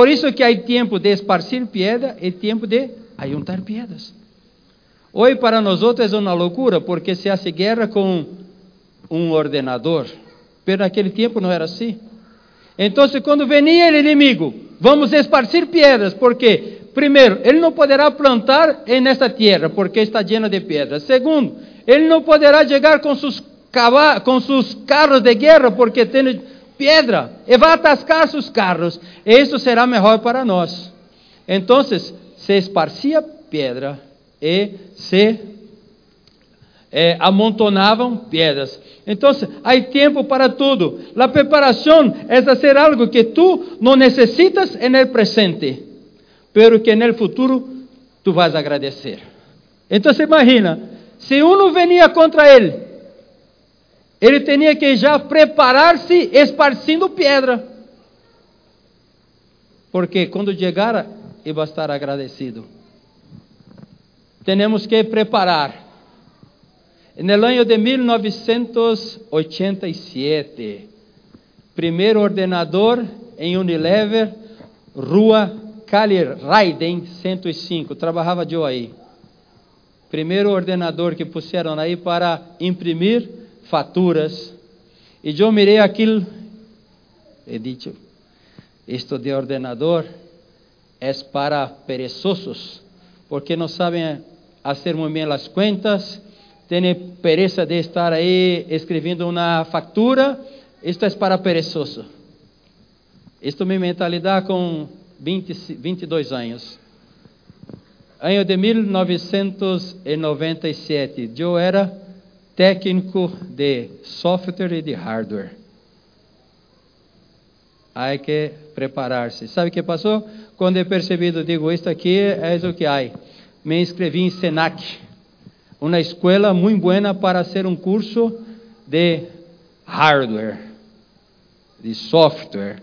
Por isso que há tempo de esparcir pedra e tempo de ayuntar pedras. Hoje para nós é uma loucura porque se hace guerra com um ordenador. Mas naquele tempo não era assim. Então, quando venia o inimigo, vamos esparcir pedras, porque primeiro, ele não poderá plantar nesta terra, porque está llena de pedras. Segundo, ele não poderá chegar com seus, com seus carros de guerra, porque tem pedra, e vai atascar seus carros. Isso será melhor para nós. Então, se esparcia pedra e se eh, amontonavam pedras. Então, há tempo para tudo. A preparação é fazer algo que tu não necessitas no presente, pero que no futuro tu vas agradecer. Então, imagina, se um venia contra ele, ele tinha que já preparar-se esparcindo pedra. Porque quando chegar, ele vai estar agradecido. Temos que preparar. No ano de 1987, primeiro ordenador em Unilever, Rua Cali Raiden 105, trabalhava eu aí. Primeiro ordenador que puseram aí para imprimir faturas. E eu mirei aquilo e disse: Isto de ordenador é para perezosos, porque não sabem fazer muito bem as contas tem pereza de estar aí escrevendo uma factura, isto é para perezoso. Isto minha mentalidade com 20, 22 anos. Ano de 1997, eu era técnico de software e de hardware. Há que preparar-se. Sabe o que passou? Quando eu percebi, digo, isto aqui é o que há. Me inscrevi em Senac uma escola muito boa para ser um curso de hardware, de software,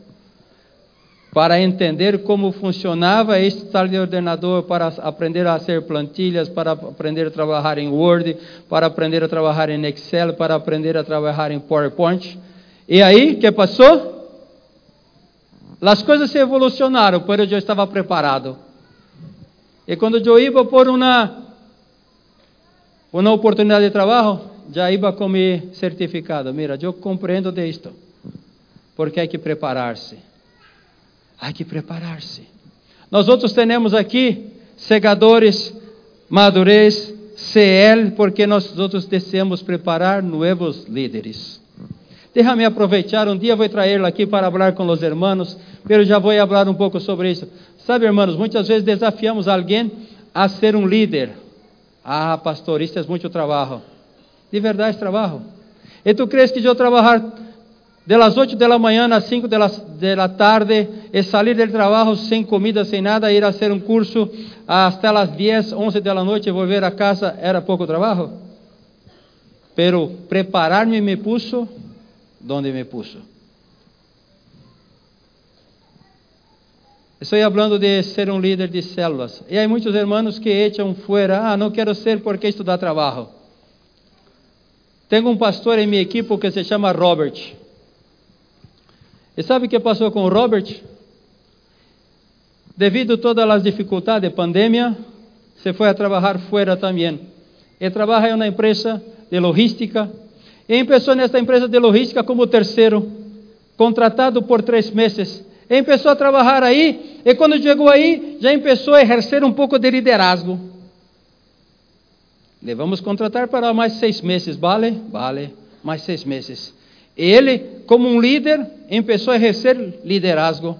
para entender como funcionava este tal de ordenador, para aprender a fazer plantilhas, para aprender a trabalhar em Word, para aprender a trabalhar em Excel, para aprender a trabalhar em PowerPoint. E aí, que passou? As coisas se evolucionaram, mas eu estava preparado. E quando eu ia por uma uma oportunidade de trabalho, já iba com meu certificado. Mira, eu compreendo de isto. Porque há que preparar-se. Há que preparar-se. Nós outros temos aqui segadores, madurez, CL, porque nós outros desejamos preparar novos líderes. Déjame aproveitar, um dia vou trazer aqui para falar com os irmãos, mas já vou falar um pouco sobre isso. Sabe, irmãos, muitas vezes desafiamos alguém a ser um líder, ah, pastor, isso é muito trabalho. De verdade, trabalho. E tu crees que eu trabalhar de las 8 da manhã às 5 de la, de la tarde e sair do trabalho sem comida, sem nada, ir a fazer um curso até as 10, 11 da noite e volver a casa, era pouco trabalho? Pero preparar-me me puso donde me puso. Estou falando de ser um líder de células. E há muitos irmãos que echam fora. Ah, não quero ser porque dá trabalho. Tenho um pastor em minha equipe que se chama Robert. E sabe o que passou com o Robert? Devido a todas as dificuldades da pandemia, se foi a trabalhar fora também. E trabalha em uma empresa de logística. E começou nesta empresa de logística como terceiro, contratado por três meses ele começou a trabalhar aí, e quando chegou aí, já começou a exercer um pouco de liderazgo. Le vamos contratar para mais seis meses, vale? Vale, mais seis meses. Ele, como um líder, começou a exercer liderazgo.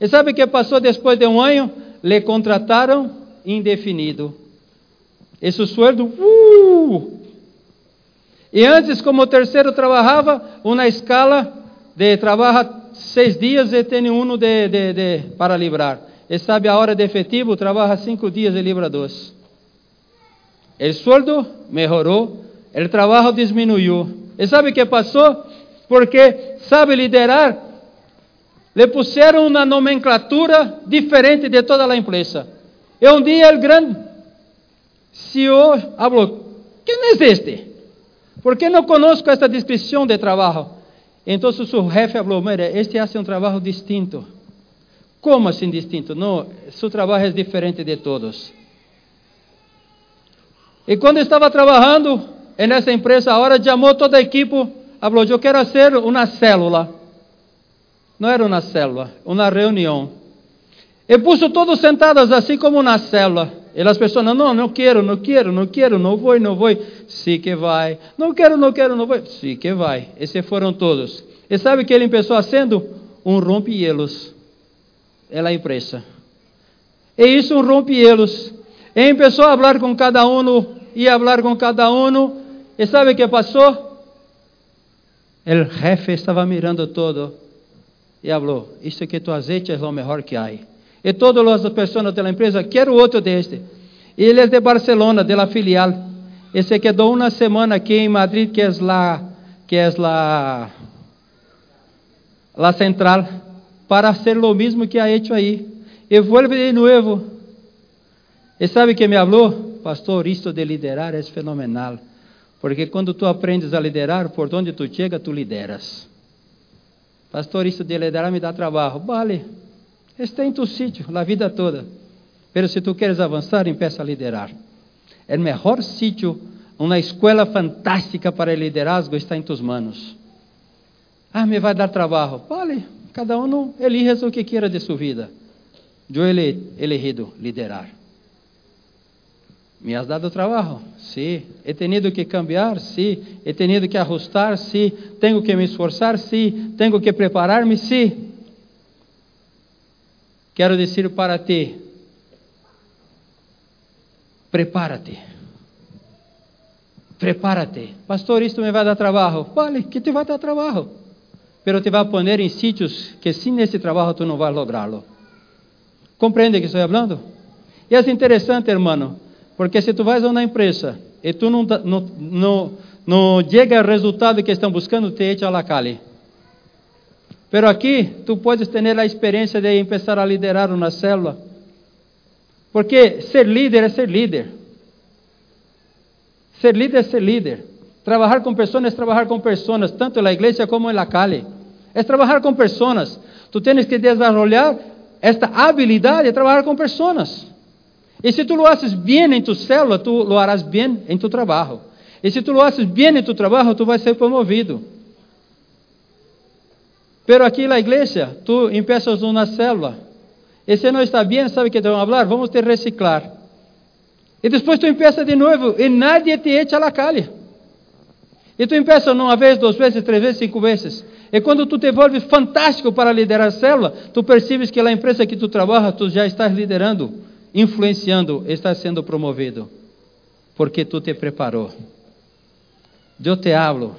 E sabe o que passou depois de um ano? Le contrataram indefinido. Esse sueldo, uh! E antes, como terceiro, trabalhava uma escala de trabalha seis dias e tem um de, de, de, para livrar. E sabe a hora de efetivo, trabalha cinco dias e livra dois. O sueldo melhorou, o trabalho diminuiu. E sabe o que passou? Porque sabe liderar, le puseram uma nomenclatura diferente de toda a empresa. E um dia o grande CEO falou: quem é este? ¿Por que não conosco esta descrição de trabalho? Então su jefe falou: mire, este hace um trabalho distinto. Como assim distinto? Não, seu trabalho é diferente de todos. E quando estava trabalhando nessa empresa, agora chamou toda a equipe, falou: eu quero fazer uma célula. Não era uma célula, uma reunião. E puso todos sentados assim como uma célula. E as pessoas, não, não quero, não quero, não quero, não vou, não vou. Sim que vai. Não quero, não quero, não vou. Sim que vai. Esses foram todos. E sabe que ele começou sendo? Um rompielos. Ela é empresa. E isso um rompielos. E começou a falar com cada um, ia falar com cada um. E sabe o que passou? O jefe estava mirando todo. E falou: Isso que tu azeite é o melhor que há. E todas as pessoas da empresa, quero outro deste. Ele é de Barcelona, de la filial. E se quedou uma semana aqui em Madrid, que é la, que é la, la central, para fazer o mesmo que ha hecho aí. E vuelve de novo. E sabe que me falou? Pastor, isto de liderar é fenomenal. Porque quando tu aprendes a liderar, por onde tu chega, tu lideras. Pastor, isso de liderar me dá trabalho. Vale. Está em tu sítio a vida toda. Pero se tu queres avançar, empieza a liderar. O melhor sítio, uma escola fantástica para liderazgo está em tus manos. Ah, me vai dar trabalho. Vale, cada um elige o que queira de sua vida. Eu ele elegido liderar. Me has dado trabalho? Sim. He tenido que cambiar? Sim. He tenido que ajustar? Sim. Tenho que me esforçar? Sim. Tenho que preparar-me? Sim. Quero dizer para ti: prepara-te. Prepara-te. Pastor, isto me vai dar trabalho. Vale, que te vai dar trabalho. Pero te vai poner em sítios que sem esse trabalho tu não vais lográ-lo. Compreende que estou falando? E é interessante, hermano, porque se tu vais a uma empresa e tu não, não, não, não chega ao resultado que estão buscando, te echa a calle. Pero aqui tu podes ter a experiência de começar a liderar uma célula. Porque ser líder é ser líder. Ser líder é ser líder. Trabalhar com pessoas é trabalhar com pessoas, tanto na igreja como na calle. É trabalhar com pessoas. Tu tens que desenvolver esta habilidade de trabalhar com pessoas. E se tu lo haces bem em tu célula, tu lo harás bem em tu trabalho. E se tu lo haces bem em tu trabalho, tu vais ser promovido. Pero aqui na igreja, tu empiezas uma célula. E se não está bem, sabe que te vão falar? Vamos te reciclar. E depois tu empiezas de novo e nadie te echa a la. E tu empiezas uma vez, duas vezes, três vezes, cinco vezes. E quando tu te volves fantástico para liderar a célula, tu percebes que a empresa que tu trabalha, tu já estás liderando, influenciando, estás sendo promovido. Porque tu te preparou. Eu te hablo.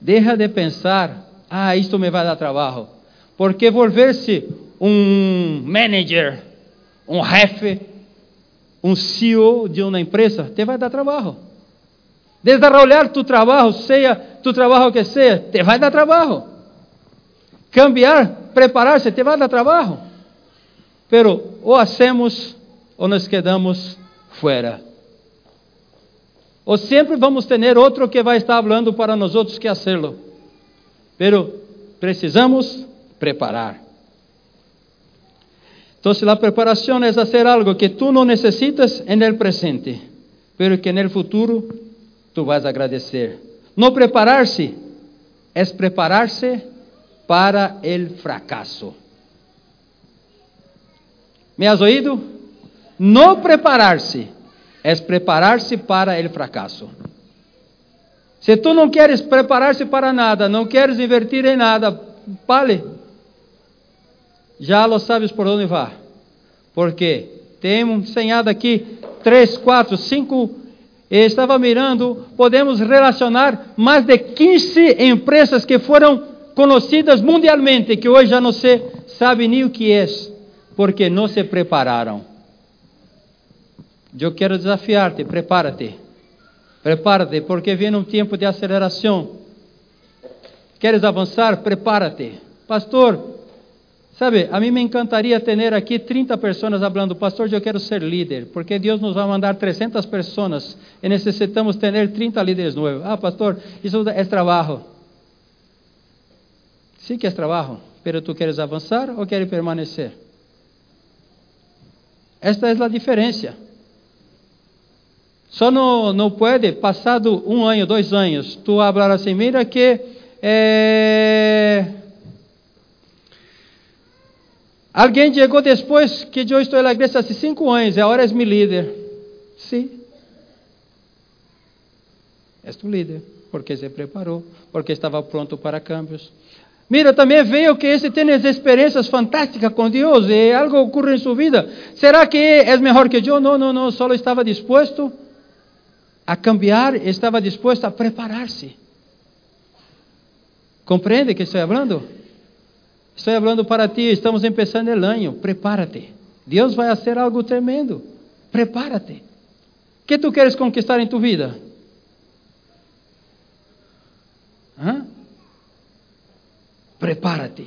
Deja de pensar ah, isto me vai dar trabalho. Porque volver-se um manager, um jefe, um CEO de uma empresa, te vai dar trabalho. Desarrollar tu trabalho, seja tu trabalho que seja, te vai dar trabalho. Cambiar, preparar-se, te vai dar trabalho. Pero ou hacemos ou nos quedamos fora. Ou sempre vamos ter outro que vai estar falando para nós outros que hacerlo. Pero precisamos preparar. Então, a preparação é fazer algo que tu não necessitas no presente, pero que no futuro tu vas agradecer. Não preparar-se é preparar-se para o fracasso. ¿Me has oído? Não preparar-se é preparar-se para o fracasso. Se tu não queres preparar-se para nada, não queres invertir em nada, vale. Já lo sabes por onde vai. Porque temos ensinado aqui três, quatro, cinco estava mirando, podemos relacionar mais de 15 empresas que foram conhecidas mundialmente, que hoje já não se sabe nem o que é, porque não se prepararam. Eu quero desafiar-te, prepara-te. Prepara-te, porque vem um tempo de aceleração. Queres avançar? Prepara-te. Pastor, sabe, a mim me encantaria ter aqui 30 pessoas falando, pastor, eu quero ser líder, porque Deus nos vai mandar 300 pessoas e necessitamos ter 30 líderes novos. Ah, pastor, isso é trabalho. Sim que é trabalho, mas tu queres avançar ou queres permanecer? Esta é a diferença. Só não, não pode, passado um ano, dois anos, tu falar assim, mira que é... alguém chegou depois que eu estou na igreja há cinco anos, agora és meu líder. Sim. És tu líder, porque se preparou, porque estava pronto para cambios. Mira, também veio que esse tem experiências fantásticas com Deus e algo ocorre em sua vida. Será que é melhor que eu? Não, não, não, só estava disposto a cambiar, estava disposto a preparar-se. Compreende que estou falando? Estou falando para ti, estamos começando o ano, prepara-te. Deus vai fazer algo tremendo. Prepara-te. O que tu queres conquistar em tu vida? Hã? Prepara-te.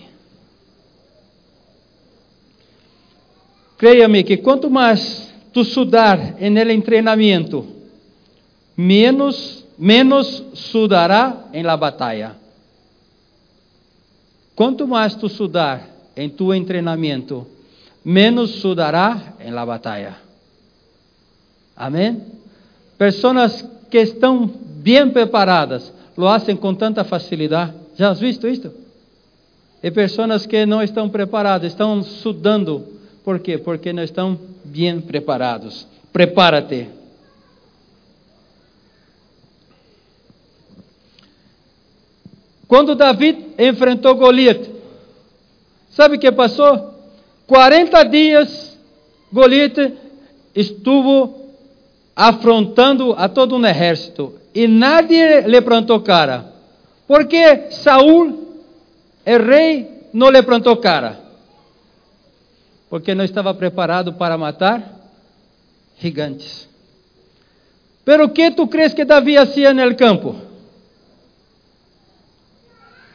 Creia-me que quanto mais tu sudar em treinamento, menos, menos sudará em la batalha. Quanto mais tu sudar em tu treinamento, menos sudará em la batalha. Amém? Pessoas que estão bem preparadas lo fazem com tanta facilidade. Já has visto isto? E pessoas que não estão preparadas, estão sudando. Por quê? Porque não estão bem preparados. Prepara-te. Quando David enfrentou Goliat, sabe o que passou? 40 dias Goliat estuvo afrontando a todo um exército e nadie lhe plantou cara. Porque Saul, o rei, não plantou cara. Porque não estava preparado para matar gigantes. Pero que tu crees que Davi hacía no campo?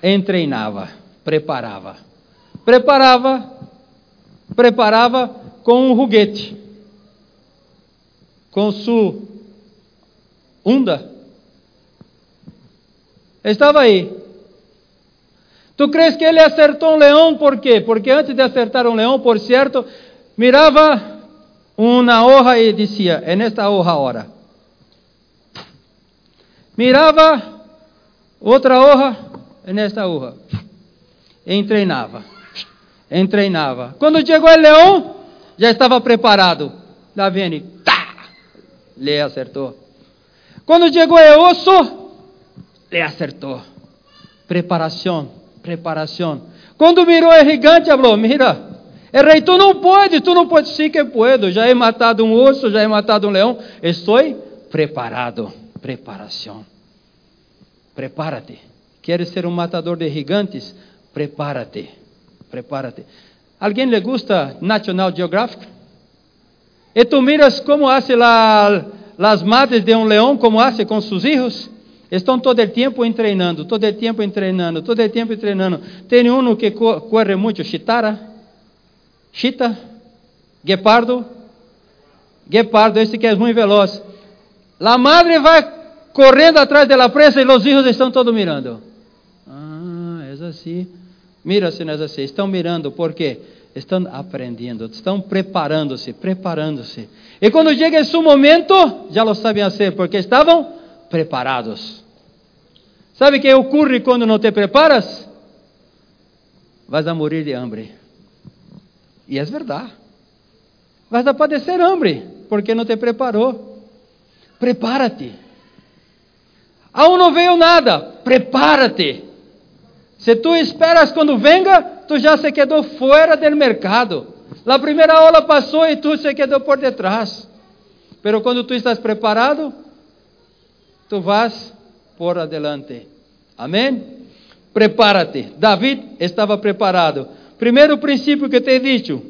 Entreinava, preparava. Preparava, preparava com um ruguete, com sua onda. Estava aí. Tu crees que ele acertou um leão por quê? Porque antes de acertar um leão, por certo, mirava uma hoja e dizia: É nesta hoja agora. Mirava outra hoja, é nesta hoja. Entreinava. Entreinava. Quando chegou o leão, já estava preparado. Lá vem, tá! Lhe acertou. Quando chegou o osso, lhe acertou. Preparação, preparação. Quando mirou o gigante, falou: Mira, é rei, tu não pode, tu não pode, sim que puedo. Já he matado um osso, já he matado um leão. Estou preparado. Preparação. Prepárate. Queres ser um matador de gigantes? Prepárate. Prepárate. Alguém lhe gusta National Geographic? E tu miras como hace la, las madres de um leão, como hace com seus filhos? Estão todo o tempo treinando, todo o tempo treinando, todo o tempo treinando. Tem um que corre muito, chitara, chita, guepardo, guepardo, esse que é muito veloz. A madre vai correndo atrás da presa e os filhos estão todos mirando. Ah, é assim. Mira se não é assim. Estão mirando, por quê? Estão aprendendo, estão preparando-se, preparando-se. E quando chega esse momento, já lo sabem fazer, porque estavam preparados. Sabe o que ocorre quando não te preparas? Vas a morir de hambre. E é verdade. Vas a padecer hambre, porque não te preparou. Prepara-te. Aún não veio nada, prepara-te. Se tu esperas quando venga, tu já se quedou fora do mercado. A primeira aula passou e tu se quedou por detrás. Pero quando tu estás preparado, tu vas por adelante. Amém? Prepárate. David estava preparado. Primeiro princípio que te he dicho,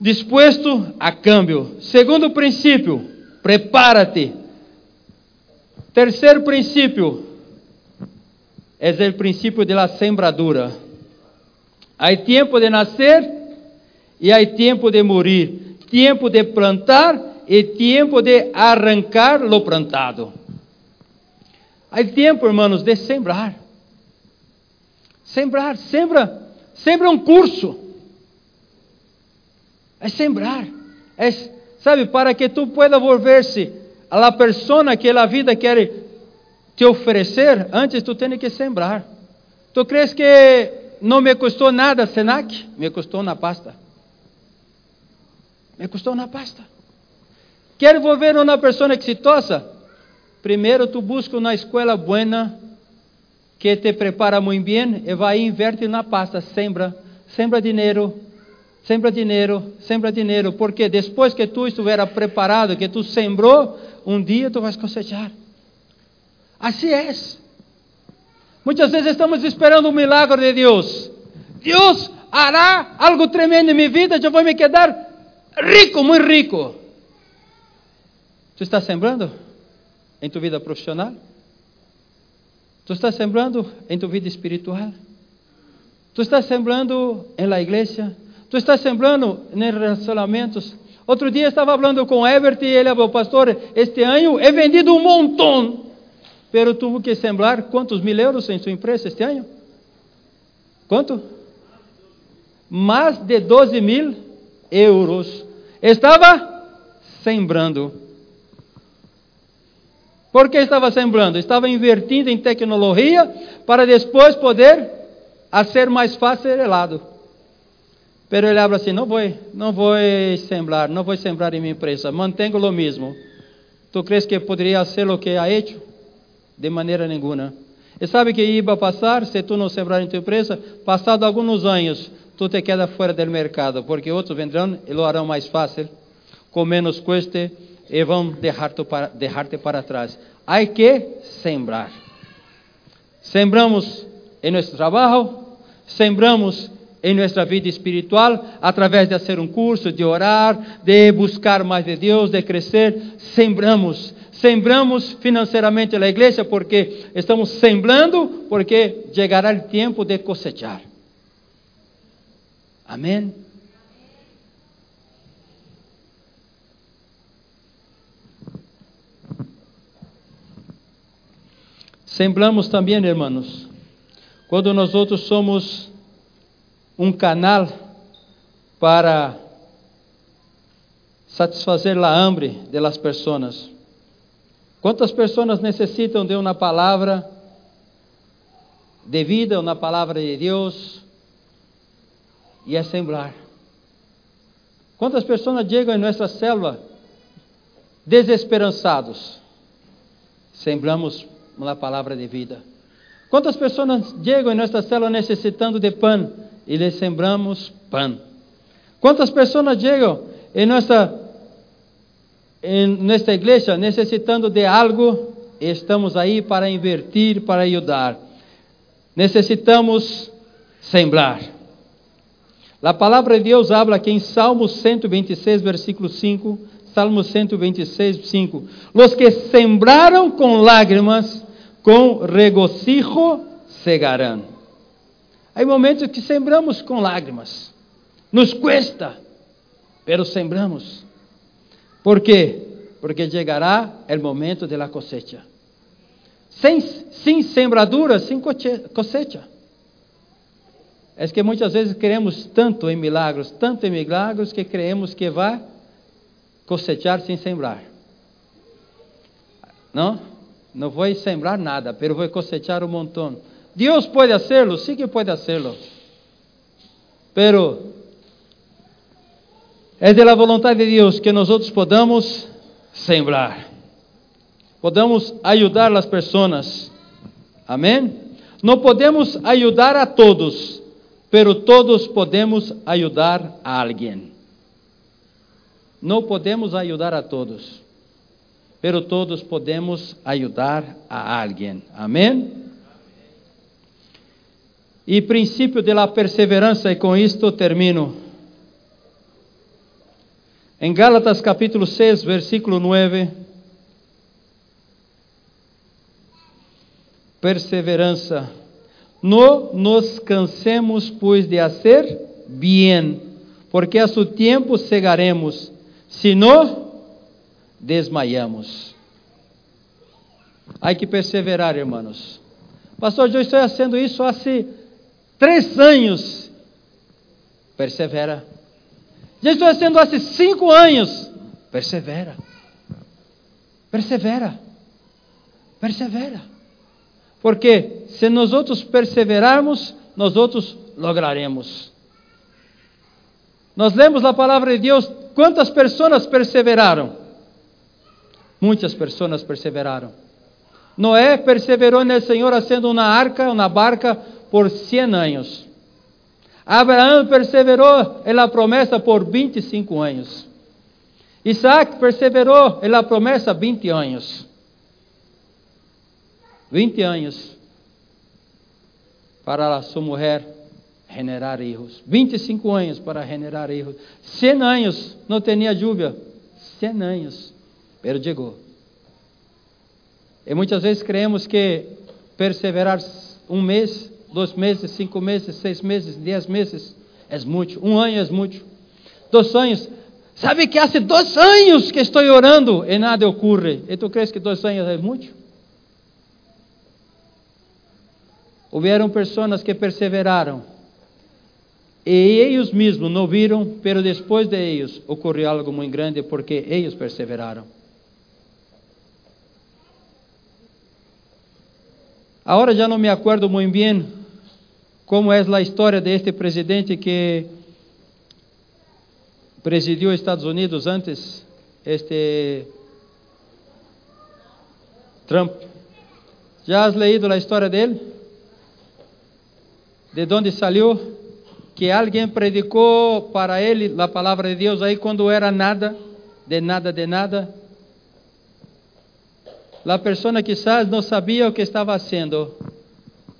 disposto a cambio. Segundo princípio, prepárate. Terceiro princípio, é o princípio de la sembradura. Há tempo de nascer e há tempo de morir, tempo de plantar e tempo de arrancar lo plantado. Há tempo, irmãos, de sembrar. Sembrar, sembra, sembra um curso. É sembrar. É, sabe, para que tu pueda volver-se a la persona que a vida quer te oferecer, antes tu tens que sembrar. Tu crees que não me custou nada Senac? Me custou na pasta. Me custou na pasta. Quer volver uma pessoa exitosa? Primeiro tu busca uma escola buena que te prepara muito bem e vai invertir na pasta, sembra, sembra dinheiro, sembra dinheiro, sembra dinheiro, porque depois que tu estiver preparado, que tu sembrou, um dia tu vais cosechar. Assim é. Muitas vezes estamos esperando um milagre de Deus. Deus hará algo tremendo em minha vida, eu vou me quedar rico, muito rico. Tu estás sembrando? Em tu vida profissional? Tu estás sembrando em tu vida espiritual? Tu estás sembrando em la igreja? Tu estás sembrando em relacionamentos? Outro dia estava falando com Ebert e ele falou, pastor, este ano he vendido um montão, pero tuvo que sembrar quantos mil euros em sua empresa este ano? Quanto? Mais de 12 mil euros. Estava sembrando. Por que estava sembrando? Estava invertindo em tecnologia para depois poder ser mais fácil el helado. Pero ele habla assim: não vou, não vou sembrar, não vou sembrar em minha empresa, mantenho o mesmo. Tu crees que poderia ser o que ha hecho? De maneira nenhuma. E sabe que ia passar se tu não sembrar em tua empresa? Passado alguns anos, tu te queda fora do mercado, porque outros vendrão e lo harão mais fácil, com menos custo e vão deixar-te para, para trás. Há que sembrar. Sembramos em nosso trabalho, sembramos em nossa vida espiritual, através de fazer um curso, de orar, de buscar mais de Deus, de crescer, sembramos. Sembramos financeiramente a igreja porque estamos sembrando, porque chegará o tempo de cosechar. Amém. Semblamos também, irmãos, quando nós outros somos um canal para satisfazer a hambre de las pessoas. Quantas pessoas necessitam de uma palavra de vida, uma palavra de Deus e é? Quantas pessoas chegam em nossa célula desesperançados? Sembramos uma palavra de vida. Quantas pessoas chegam em nossa célula necessitando de pão e lhes sembramos pão? Quantas pessoas chegam em nossa em nesta igreja necessitando de algo estamos aí para invertir, para ajudar. Necessitamos sembrar. A palavra de Deus habla aqui em Salmo 126, versículo 5, Salmo 126, 5. Los que sembraram com lágrimas, com regocijo cegarão. Há momentos que sembramos com lágrimas, nos cuesta, pero sembramos. ¿Por quê? Porque chegará o momento de la cosecha. Sem, sem sembradura, sem cosecha. É que muitas vezes queremos tanto em milagros, tanto em milagros, que creemos que vai cosechar sem sembrar. Não? Não vou sembrar nada, pero vou cosechar um montão. Deus pode hacerlo, sí que pode hacerlo. Pero é de la vontade de Deus que nós podamos sembrar. Podamos ajudar as pessoas. Amém? Não podemos ajudar a todos, pero todos podemos ajudar a alguém. Não podemos ajudar a todos pero todos podemos ajudar a alguém. Amém? E princípio de la perseverança, e com isto termino. Em Gálatas capítulo 6, versículo 9. Perseverança. Não nos cansemos, pois, de fazer bem, porque a seu tempo cegaremos, se não desmaiamos. Há que perseverar, irmãos. Pastor, eu estou fazendo isso há três anos. Persevera. Já estou fazendo há cinco anos. Persevera. Persevera. Persevera. Porque se nós outros perseverarmos, nós outros lograremos. Nós lemos a palavra de Deus, quantas pessoas perseveraram? Muitas pessoas perseveraram. Noé perseverou no Senhor fazendo uma arca, uma barca por 100 anos. Abraão perseverou na promessa por 25 anos. Isaac perseverou na promessa 20 anos. 20 anos para sua mulher generar filhos. 25 anos para generar filhos. 100 anos não tinha lluvia. 100 anos. Pero chegou. E muitas vezes creemos que perseverar um mês, dois meses, cinco meses, seis meses, dez meses é muito. Um ano é muito. Dois anos. Sabe que há dois anos que estou orando e nada ocorre. E tu crees que dois anos é muito? Houveram pessoas que perseveraram. E eles mesmos não viram, pero depois de eles ocorreu algo muito grande porque eles perseveraram. Agora já não me acuerdo muito bem como é a história deste presidente que presidiu Estados Unidos antes, este Trump. Já has leído a história dele? De onde saiu? Que alguém predicou para ele a palavra de Deus aí quando era nada, de nada, de nada, a pessoa quizás não sabia o que estava fazendo,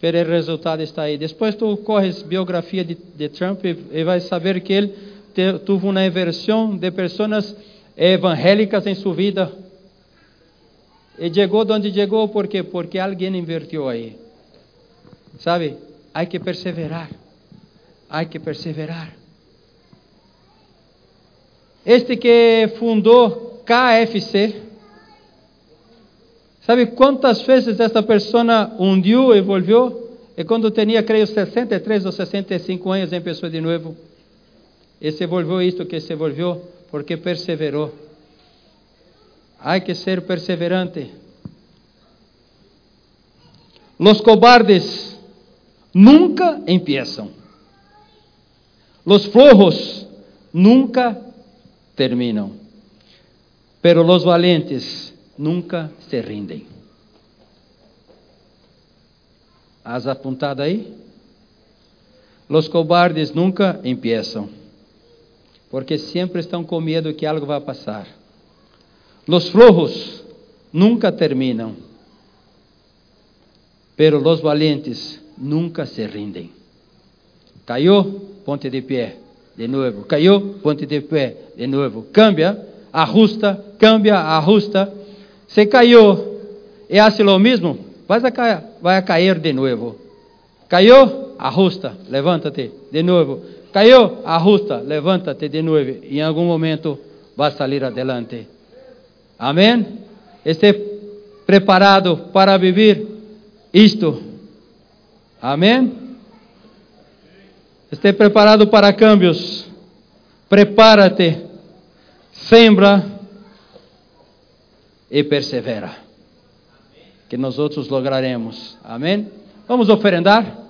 mas o resultado está aí. Depois tu corres biografia de, de Trump e, e vai saber que ele te, teve uma inversão de pessoas evangélicas em sua vida. E chegou onde chegou, por quê? Porque alguém invertiu aí. Sabe? Há que perseverar. Há que perseverar. Este que fundou KFC, Sabe quantas vezes esta pessoa hundiu e volviu? E quando tinha, creio, 63 ou 65 anos, começou de novo. E se volviu isto que se volviu, porque perseverou. Há que ser perseverante. Los cobardes nunca empiezam. Los flojos nunca terminam. Pero los valentes nunca se rindem. Has apontado aí? Los cobardes nunca empiezam, porque sempre estão com medo que algo vai passar. Los flojos nunca terminam, pero los valentes nunca se rindem. Caiu, ponte de pé, de novo. Caiu, ponte de pé, de novo. Cambia, ajusta, cambia, ajusta se caiu e hace lo mismo, vai a cair, vai a cair de novo. Caiu, ajusta, levanta-te de novo. Caiu, ajusta, levanta-te de novo. Em algum momento vai sair adelante. Amém? Esteja preparado para viver isto. Amém? Esteja preparado para cambios. Prepara-te. Sembra e persevera. Que nós outros lograremos. Amém? Vamos oferendar?